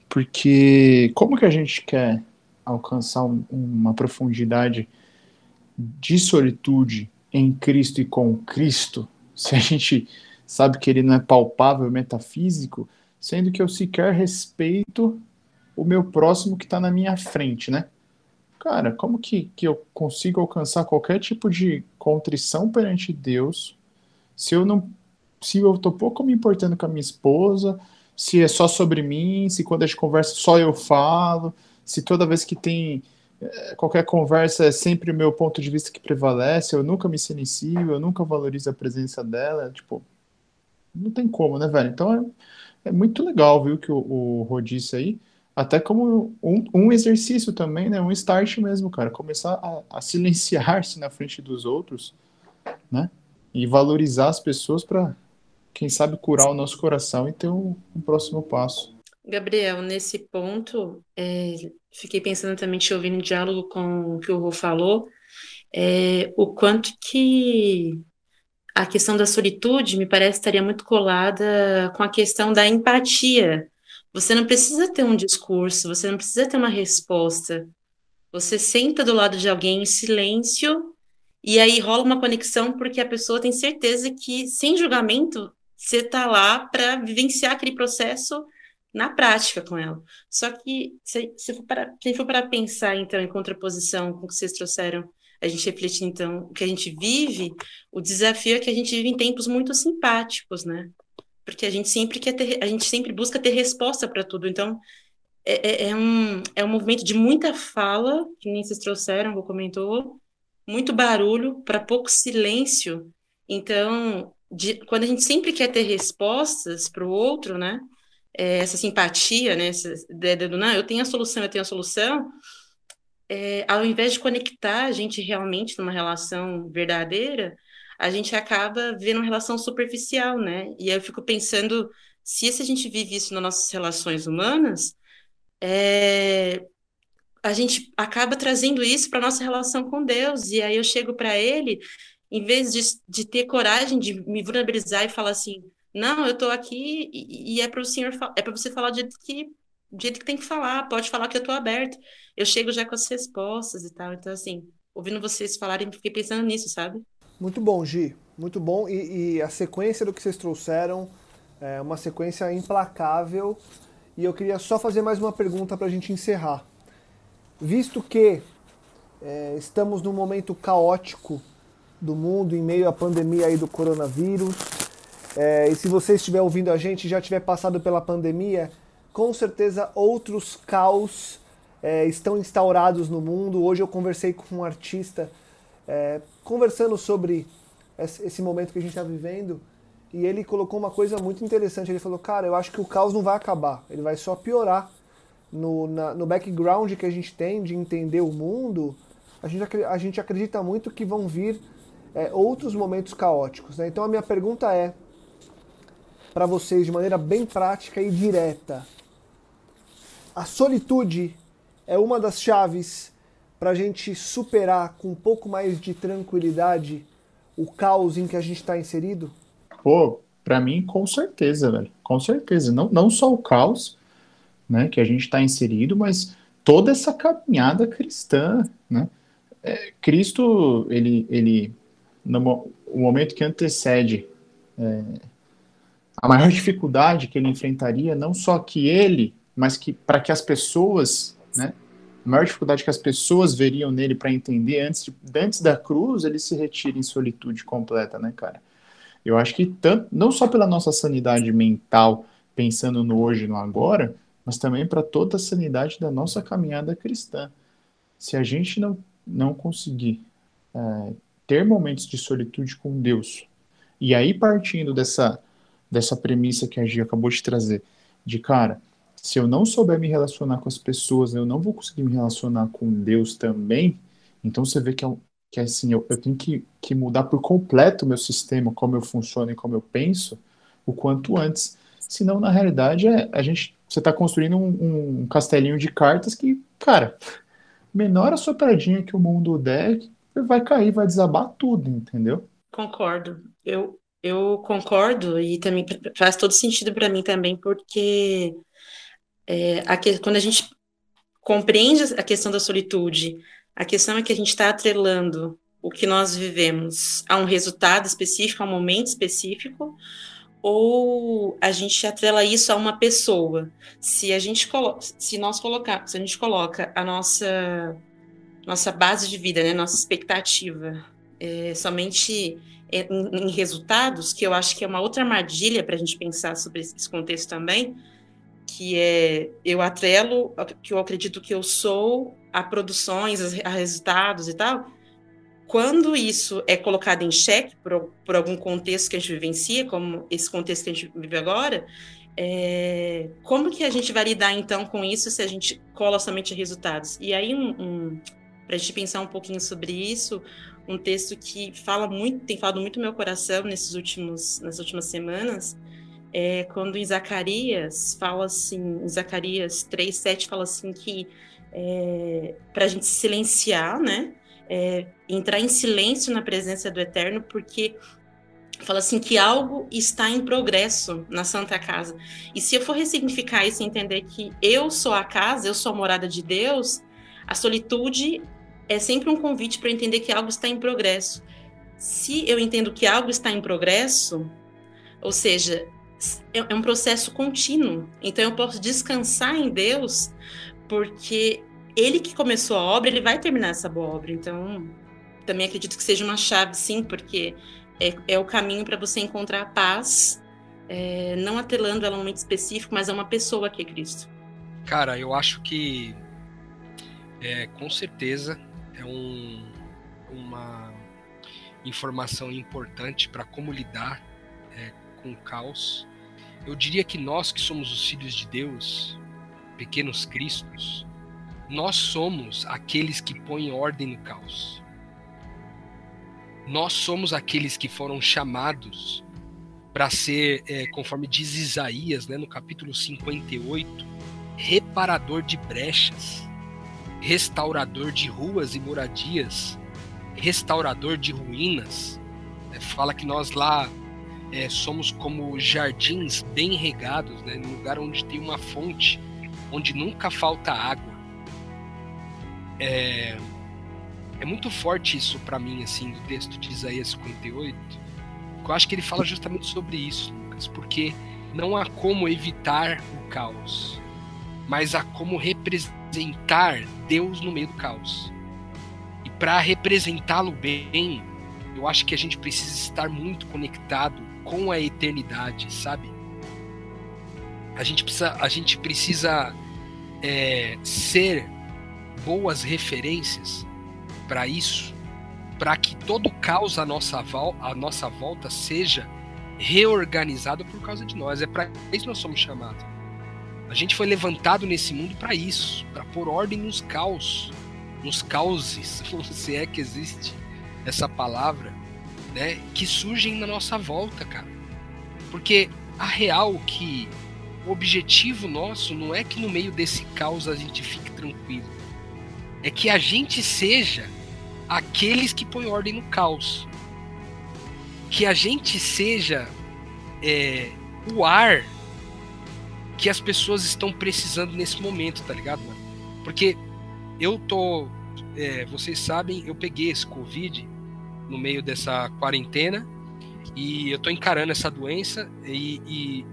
Porque como que a gente quer alcançar um, uma profundidade de solitude em Cristo e com Cristo, se a gente sabe que ele não é palpável, metafísico, sendo que eu sequer respeito o meu próximo que está na minha frente, né? Cara, como que, que eu consigo alcançar qualquer tipo de contrição perante Deus se eu não. Se eu tô pouco me importando com a minha esposa, se é só sobre mim, se quando a gente conversa só eu falo, se toda vez que tem é, qualquer conversa é sempre o meu ponto de vista que prevalece, eu nunca me silencio, eu nunca valorizo a presença dela, tipo, não tem como, né, velho? Então é, é muito legal, viu, que o, o Rô disse aí. até como um, um exercício também, né? Um start mesmo, cara. Começar a, a silenciar-se na frente dos outros, né? E valorizar as pessoas para, quem sabe, curar o nosso coração e ter um, um próximo passo. Gabriel, nesse ponto, é, fiquei pensando também, te ouvindo em diálogo com o que o Rô falou, é, o quanto que a questão da solitude me parece estaria muito colada com a questão da empatia. Você não precisa ter um discurso, você não precisa ter uma resposta. Você senta do lado de alguém em silêncio e aí rola uma conexão porque a pessoa tem certeza que, sem julgamento, você está lá para vivenciar aquele processo na prática com ela. Só que, se, se for para, se for para pensar, então, em contraposição com o que vocês trouxeram a gente refletir, então, o que a gente vive, o desafio é que a gente vive em tempos muito simpáticos, né? Porque a gente sempre quer ter, a gente sempre busca ter resposta para tudo. Então, é, é, é, um, é um movimento de muita fala, que nem vocês trouxeram, o comentou, muito barulho para pouco silêncio. Então, de, quando a gente sempre quer ter respostas para o outro, né? É, essa simpatia, né? Essa ideia do, não, eu tenho a solução, eu tenho a solução é, ao invés de conectar a gente realmente numa relação verdadeira, a gente acaba vendo uma relação superficial, né? E aí eu fico pensando, se, se a gente vive isso nas nossas relações humanas, é, a gente acaba trazendo isso para nossa relação com Deus. E aí eu chego para Ele, em vez de, de ter coragem de me vulnerabilizar e falar assim, não, eu estou aqui e, e é para o Senhor, é para você falar do jeito que do jeito que tem que falar, pode falar que eu estou aberto. Eu chego já com as respostas e tal. Então, assim, ouvindo vocês falarem, fiquei pensando nisso, sabe? Muito bom, Gi. Muito bom. E, e a sequência do que vocês trouxeram é uma sequência implacável. E eu queria só fazer mais uma pergunta para a gente encerrar. Visto que é, estamos num momento caótico do mundo, em meio à pandemia aí do coronavírus, é, e se você estiver ouvindo a gente já tiver passado pela pandemia, com certeza outros caos é, estão instaurados no mundo. Hoje eu conversei com um artista é, conversando sobre esse momento que a gente está vivendo e ele colocou uma coisa muito interessante. Ele falou: Cara, eu acho que o caos não vai acabar, ele vai só piorar. No, na, no background que a gente tem de entender o mundo, a gente, a gente acredita muito que vão vir é, outros momentos caóticos. Né? Então a minha pergunta é para vocês, de maneira bem prática e direta: a solitude é uma das chaves para a gente superar com um pouco mais de tranquilidade o caos em que a gente está inserido? Pô, para mim, com certeza, velho. Com certeza. Não, não só o caos né, que a gente está inserido, mas toda essa caminhada cristã, né? É, Cristo, ele, ele no o momento que antecede é, a maior dificuldade que ele enfrentaria, não só que ele mas que para que as pessoas, né, a maior dificuldade que as pessoas veriam nele para entender antes, de, antes da cruz, ele se retira em solitude completa, né, cara? Eu acho que tanto, não só pela nossa sanidade mental, pensando no hoje e no agora, mas também para toda a sanidade da nossa caminhada cristã. Se a gente não, não conseguir é, ter momentos de solitude com Deus, e aí partindo dessa, dessa premissa que a Gia acabou de trazer, de cara, se eu não souber me relacionar com as pessoas, eu não vou conseguir me relacionar com Deus também. Então você vê que, é, que é assim, eu, eu tenho que, que mudar por completo o meu sistema, como eu funciono e como eu penso, o quanto antes. Senão, na realidade, é, a gente, você está construindo um, um, castelinho de cartas que, cara, menor a sua paradinha que o mundo der, vai cair, vai desabar tudo, entendeu? Concordo. Eu, eu concordo e também faz todo sentido para mim também, porque é, a que, quando a gente compreende a questão da solitude, a questão é que a gente está atrelando o que nós vivemos a um resultado específico, a um momento específico, ou a gente atrela isso a uma pessoa. Se a gente se nós colocar, se a gente coloca a nossa nossa base de vida, né, nossa expectativa é, somente em, em, resultados, que eu acho que é uma outra armadilha para a gente pensar sobre esse contexto também, que é eu atrelo que eu acredito que eu sou a produções, a resultados e tal. Quando isso é colocado em xeque por, por algum contexto que a gente vivencia, como esse contexto que a gente vive agora, É, como que a gente vai lidar então com isso se a gente cola somente resultados? E aí, um, um para a gente pensar um pouquinho sobre isso, um texto que fala muito, tem falado muito no meu coração nesses últimos, nas últimas semanas, é quando em Zacarias fala assim, em Zacarias 3, 7 fala assim que é, para a gente silenciar, né? É, entrar em silêncio na presença do Eterno, porque fala assim que algo está em progresso na Santa Casa. E se eu for ressignificar isso e entender que eu sou a casa, eu sou a morada de Deus, a solitude é sempre um convite para entender que algo está em progresso. Se eu entendo que algo está em progresso, ou seja, é, é um processo contínuo. Então eu posso descansar em Deus, porque ele que começou a obra, ele vai terminar essa boa obra. Então, também acredito que seja uma chave, sim, porque é, é o caminho para você encontrar a paz, é, não atrelando ela a um momento específico, mas a uma pessoa que é Cristo. Cara, eu acho que é, com certeza é um, uma informação importante para como lidar é, com o caos. Eu diria que nós que somos os filhos de Deus, pequenos cristos, nós somos aqueles que põem ordem no caos. Nós somos aqueles que foram chamados para ser, é, conforme diz Isaías, né, no capítulo 58, reparador de brechas restaurador de ruas e moradias, restaurador de ruínas. É, fala que nós lá é, somos como jardins bem regados, né, num lugar onde tem uma fonte, onde nunca falta água. É, é muito forte isso para mim, assim, do texto de Isaías 58. Eu acho que ele fala justamente sobre isso, Lucas, porque não há como evitar o caos, mas há como representar Deus no meio do caos. E para representá-lo bem, eu acho que a gente precisa estar muito conectado com a eternidade, sabe? A gente precisa, a gente precisa é, ser boas referências para isso, para que todo caos à nossa, à nossa volta seja reorganizado por causa de nós. É para isso que nós somos chamados. A gente foi levantado nesse mundo para isso, para pôr ordem nos caos, nos causes, se é que existe essa palavra, né, que surgem na nossa volta, cara. Porque a real que o objetivo nosso não é que no meio desse caos a gente fique tranquilo. É que a gente seja aqueles que põem ordem no caos. Que a gente seja é, o ar que as pessoas estão precisando nesse momento, tá ligado, mano? Porque eu tô. É, vocês sabem, eu peguei esse Covid no meio dessa quarentena e eu tô encarando essa doença e, e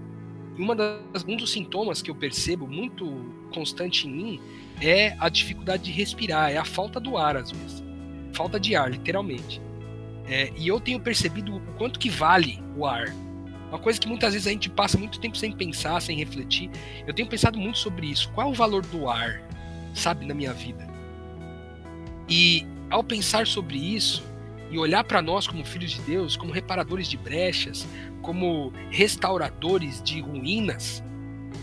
uma das, um dos sintomas que eu percebo muito constante em mim é a dificuldade de respirar, é a falta do ar às vezes. Falta de ar, literalmente. É, e eu tenho percebido o quanto que vale o ar uma coisa que muitas vezes a gente passa muito tempo sem pensar, sem refletir. Eu tenho pensado muito sobre isso. Qual é o valor do ar, sabe, na minha vida? E ao pensar sobre isso e olhar para nós como filhos de Deus, como reparadores de brechas, como restauradores de ruínas,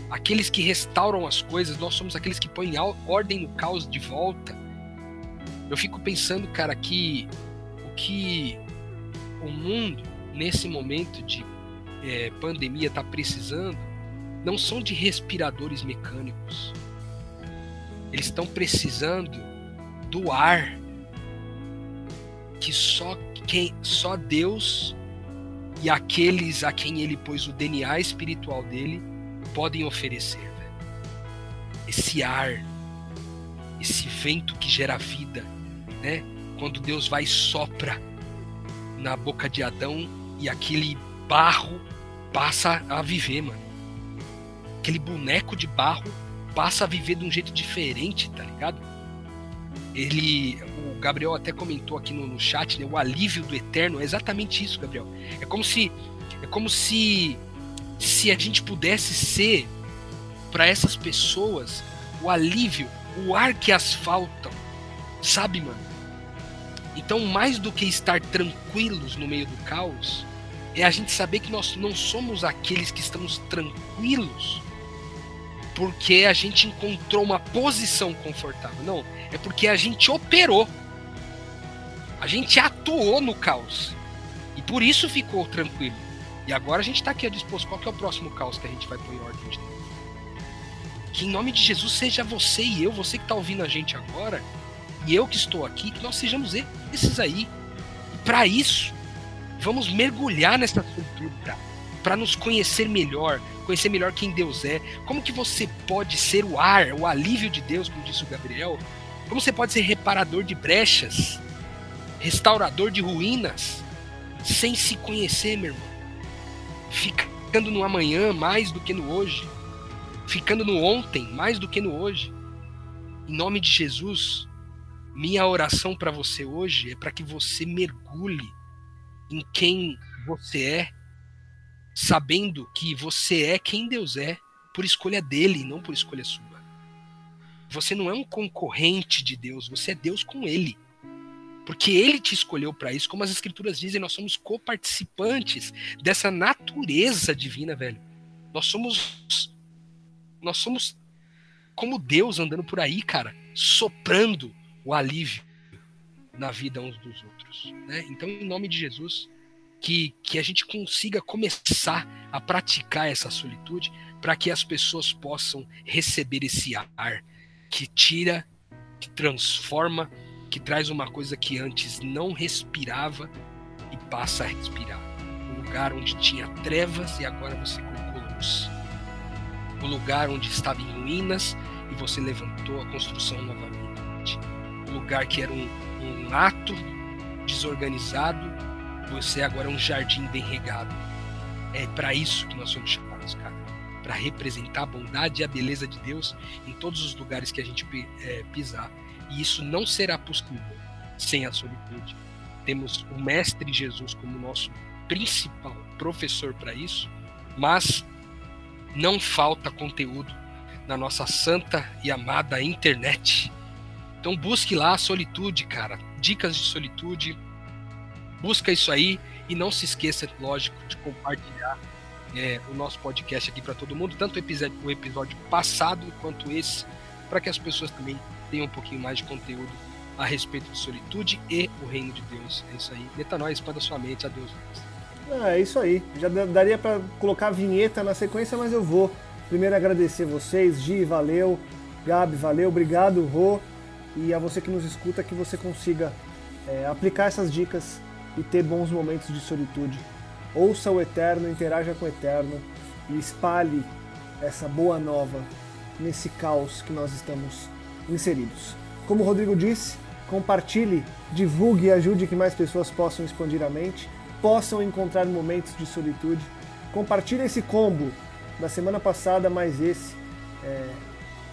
aqueles que restauram as coisas, nós somos aqueles que põem ordem no caos de volta. Eu fico pensando, cara, que o que o mundo nesse momento de é, pandemia está precisando não são de respiradores mecânicos. Eles estão precisando do ar que só quem só Deus e aqueles a quem ele pôs o DNA espiritual dele podem oferecer. Véio. Esse ar, esse vento que gera vida, né? Quando Deus vai e sopra na boca de Adão e aquele barro passa a viver, mano. Aquele boneco de barro passa a viver de um jeito diferente, tá ligado? Ele, o Gabriel até comentou aqui no, no chat, né, o alívio do eterno é exatamente isso, Gabriel. É como se, é como se, se a gente pudesse ser para essas pessoas o alívio, o ar que as faltam, sabe, mano? Então, mais do que estar tranquilos no meio do caos, é a gente saber que nós não somos aqueles que estamos tranquilos porque a gente encontrou uma posição confortável. Não, é porque a gente operou. A gente atuou no caos. E por isso ficou tranquilo. E agora a gente está aqui a dispor. Qual que é o próximo caos que a gente vai pôr em ordem? Que em nome de Jesus seja você e eu, você que está ouvindo a gente agora, e eu que estou aqui, que nós sejamos esses aí. Para isso, vamos mergulhar nessa solitude, para nos conhecer melhor, conhecer melhor quem Deus é. Como que você pode ser o ar, o alívio de Deus, como disse o Gabriel? Como você pode ser reparador de brechas, restaurador de ruínas, sem se conhecer, meu irmão? Ficando no amanhã mais do que no hoje ficando no ontem mais do que no hoje. Em nome de Jesus, minha oração para você hoje é para que você mergulhe em quem você é, sabendo que você é quem Deus é, por escolha dele, não por escolha sua. Você não é um concorrente de Deus, você é Deus com ele. Porque ele te escolheu para isso, como as escrituras dizem, nós somos coparticipantes dessa natureza divina, velho. Nós somos nós somos como Deus andando por aí, cara, soprando o alívio na vida uns dos outros. Né? Então, em nome de Jesus, que, que a gente consiga começar a praticar essa solitude para que as pessoas possam receber esse ar que tira, que transforma, que traz uma coisa que antes não respirava e passa a respirar. Um lugar onde tinha trevas e agora você colocou luz o lugar onde estava em ruínas e você levantou a construção novamente. O lugar que era um, um ato desorganizado, você agora é um jardim bem regado. É para isso que nós somos chamados, cara. Para representar a bondade e a beleza de Deus em todos os lugares que a gente é, pisar. E isso não será possível sem a solitude. Temos o Mestre Jesus como nosso principal professor para isso, mas não falta conteúdo na nossa santa e amada internet. Então busque lá a solitude, cara. Dicas de solitude. Busca isso aí e não se esqueça, lógico, de compartilhar é, o nosso podcast aqui para todo mundo, tanto o episódio, o episódio passado quanto esse, para que as pessoas também tenham um pouquinho mais de conteúdo a respeito de solitude e o reino de Deus. É isso aí. Metanoia, expanda sua mente. Adeus. Ah, é isso aí. Já daria para colocar a vinheta na sequência, mas eu vou. Primeiro agradecer vocês, Gi, valeu. Gabi, valeu. Obrigado, Rô. E a você que nos escuta, que você consiga é, aplicar essas dicas e ter bons momentos de solitude. Ouça o Eterno, interaja com o Eterno e espalhe essa boa nova nesse caos que nós estamos inseridos. Como o Rodrigo disse, compartilhe, divulgue e ajude que mais pessoas possam expandir a mente possam encontrar momentos de solitude. Compartilhe esse combo da semana passada mais esse é,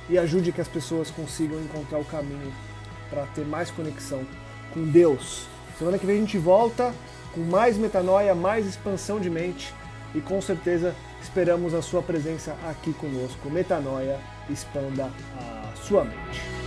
e ajude que as pessoas consigam encontrar o caminho para ter mais conexão com Deus. Semana que vem a gente volta com mais metanoia, mais expansão de mente e com certeza esperamos a sua presença aqui conosco. Metanoia, expanda a sua mente.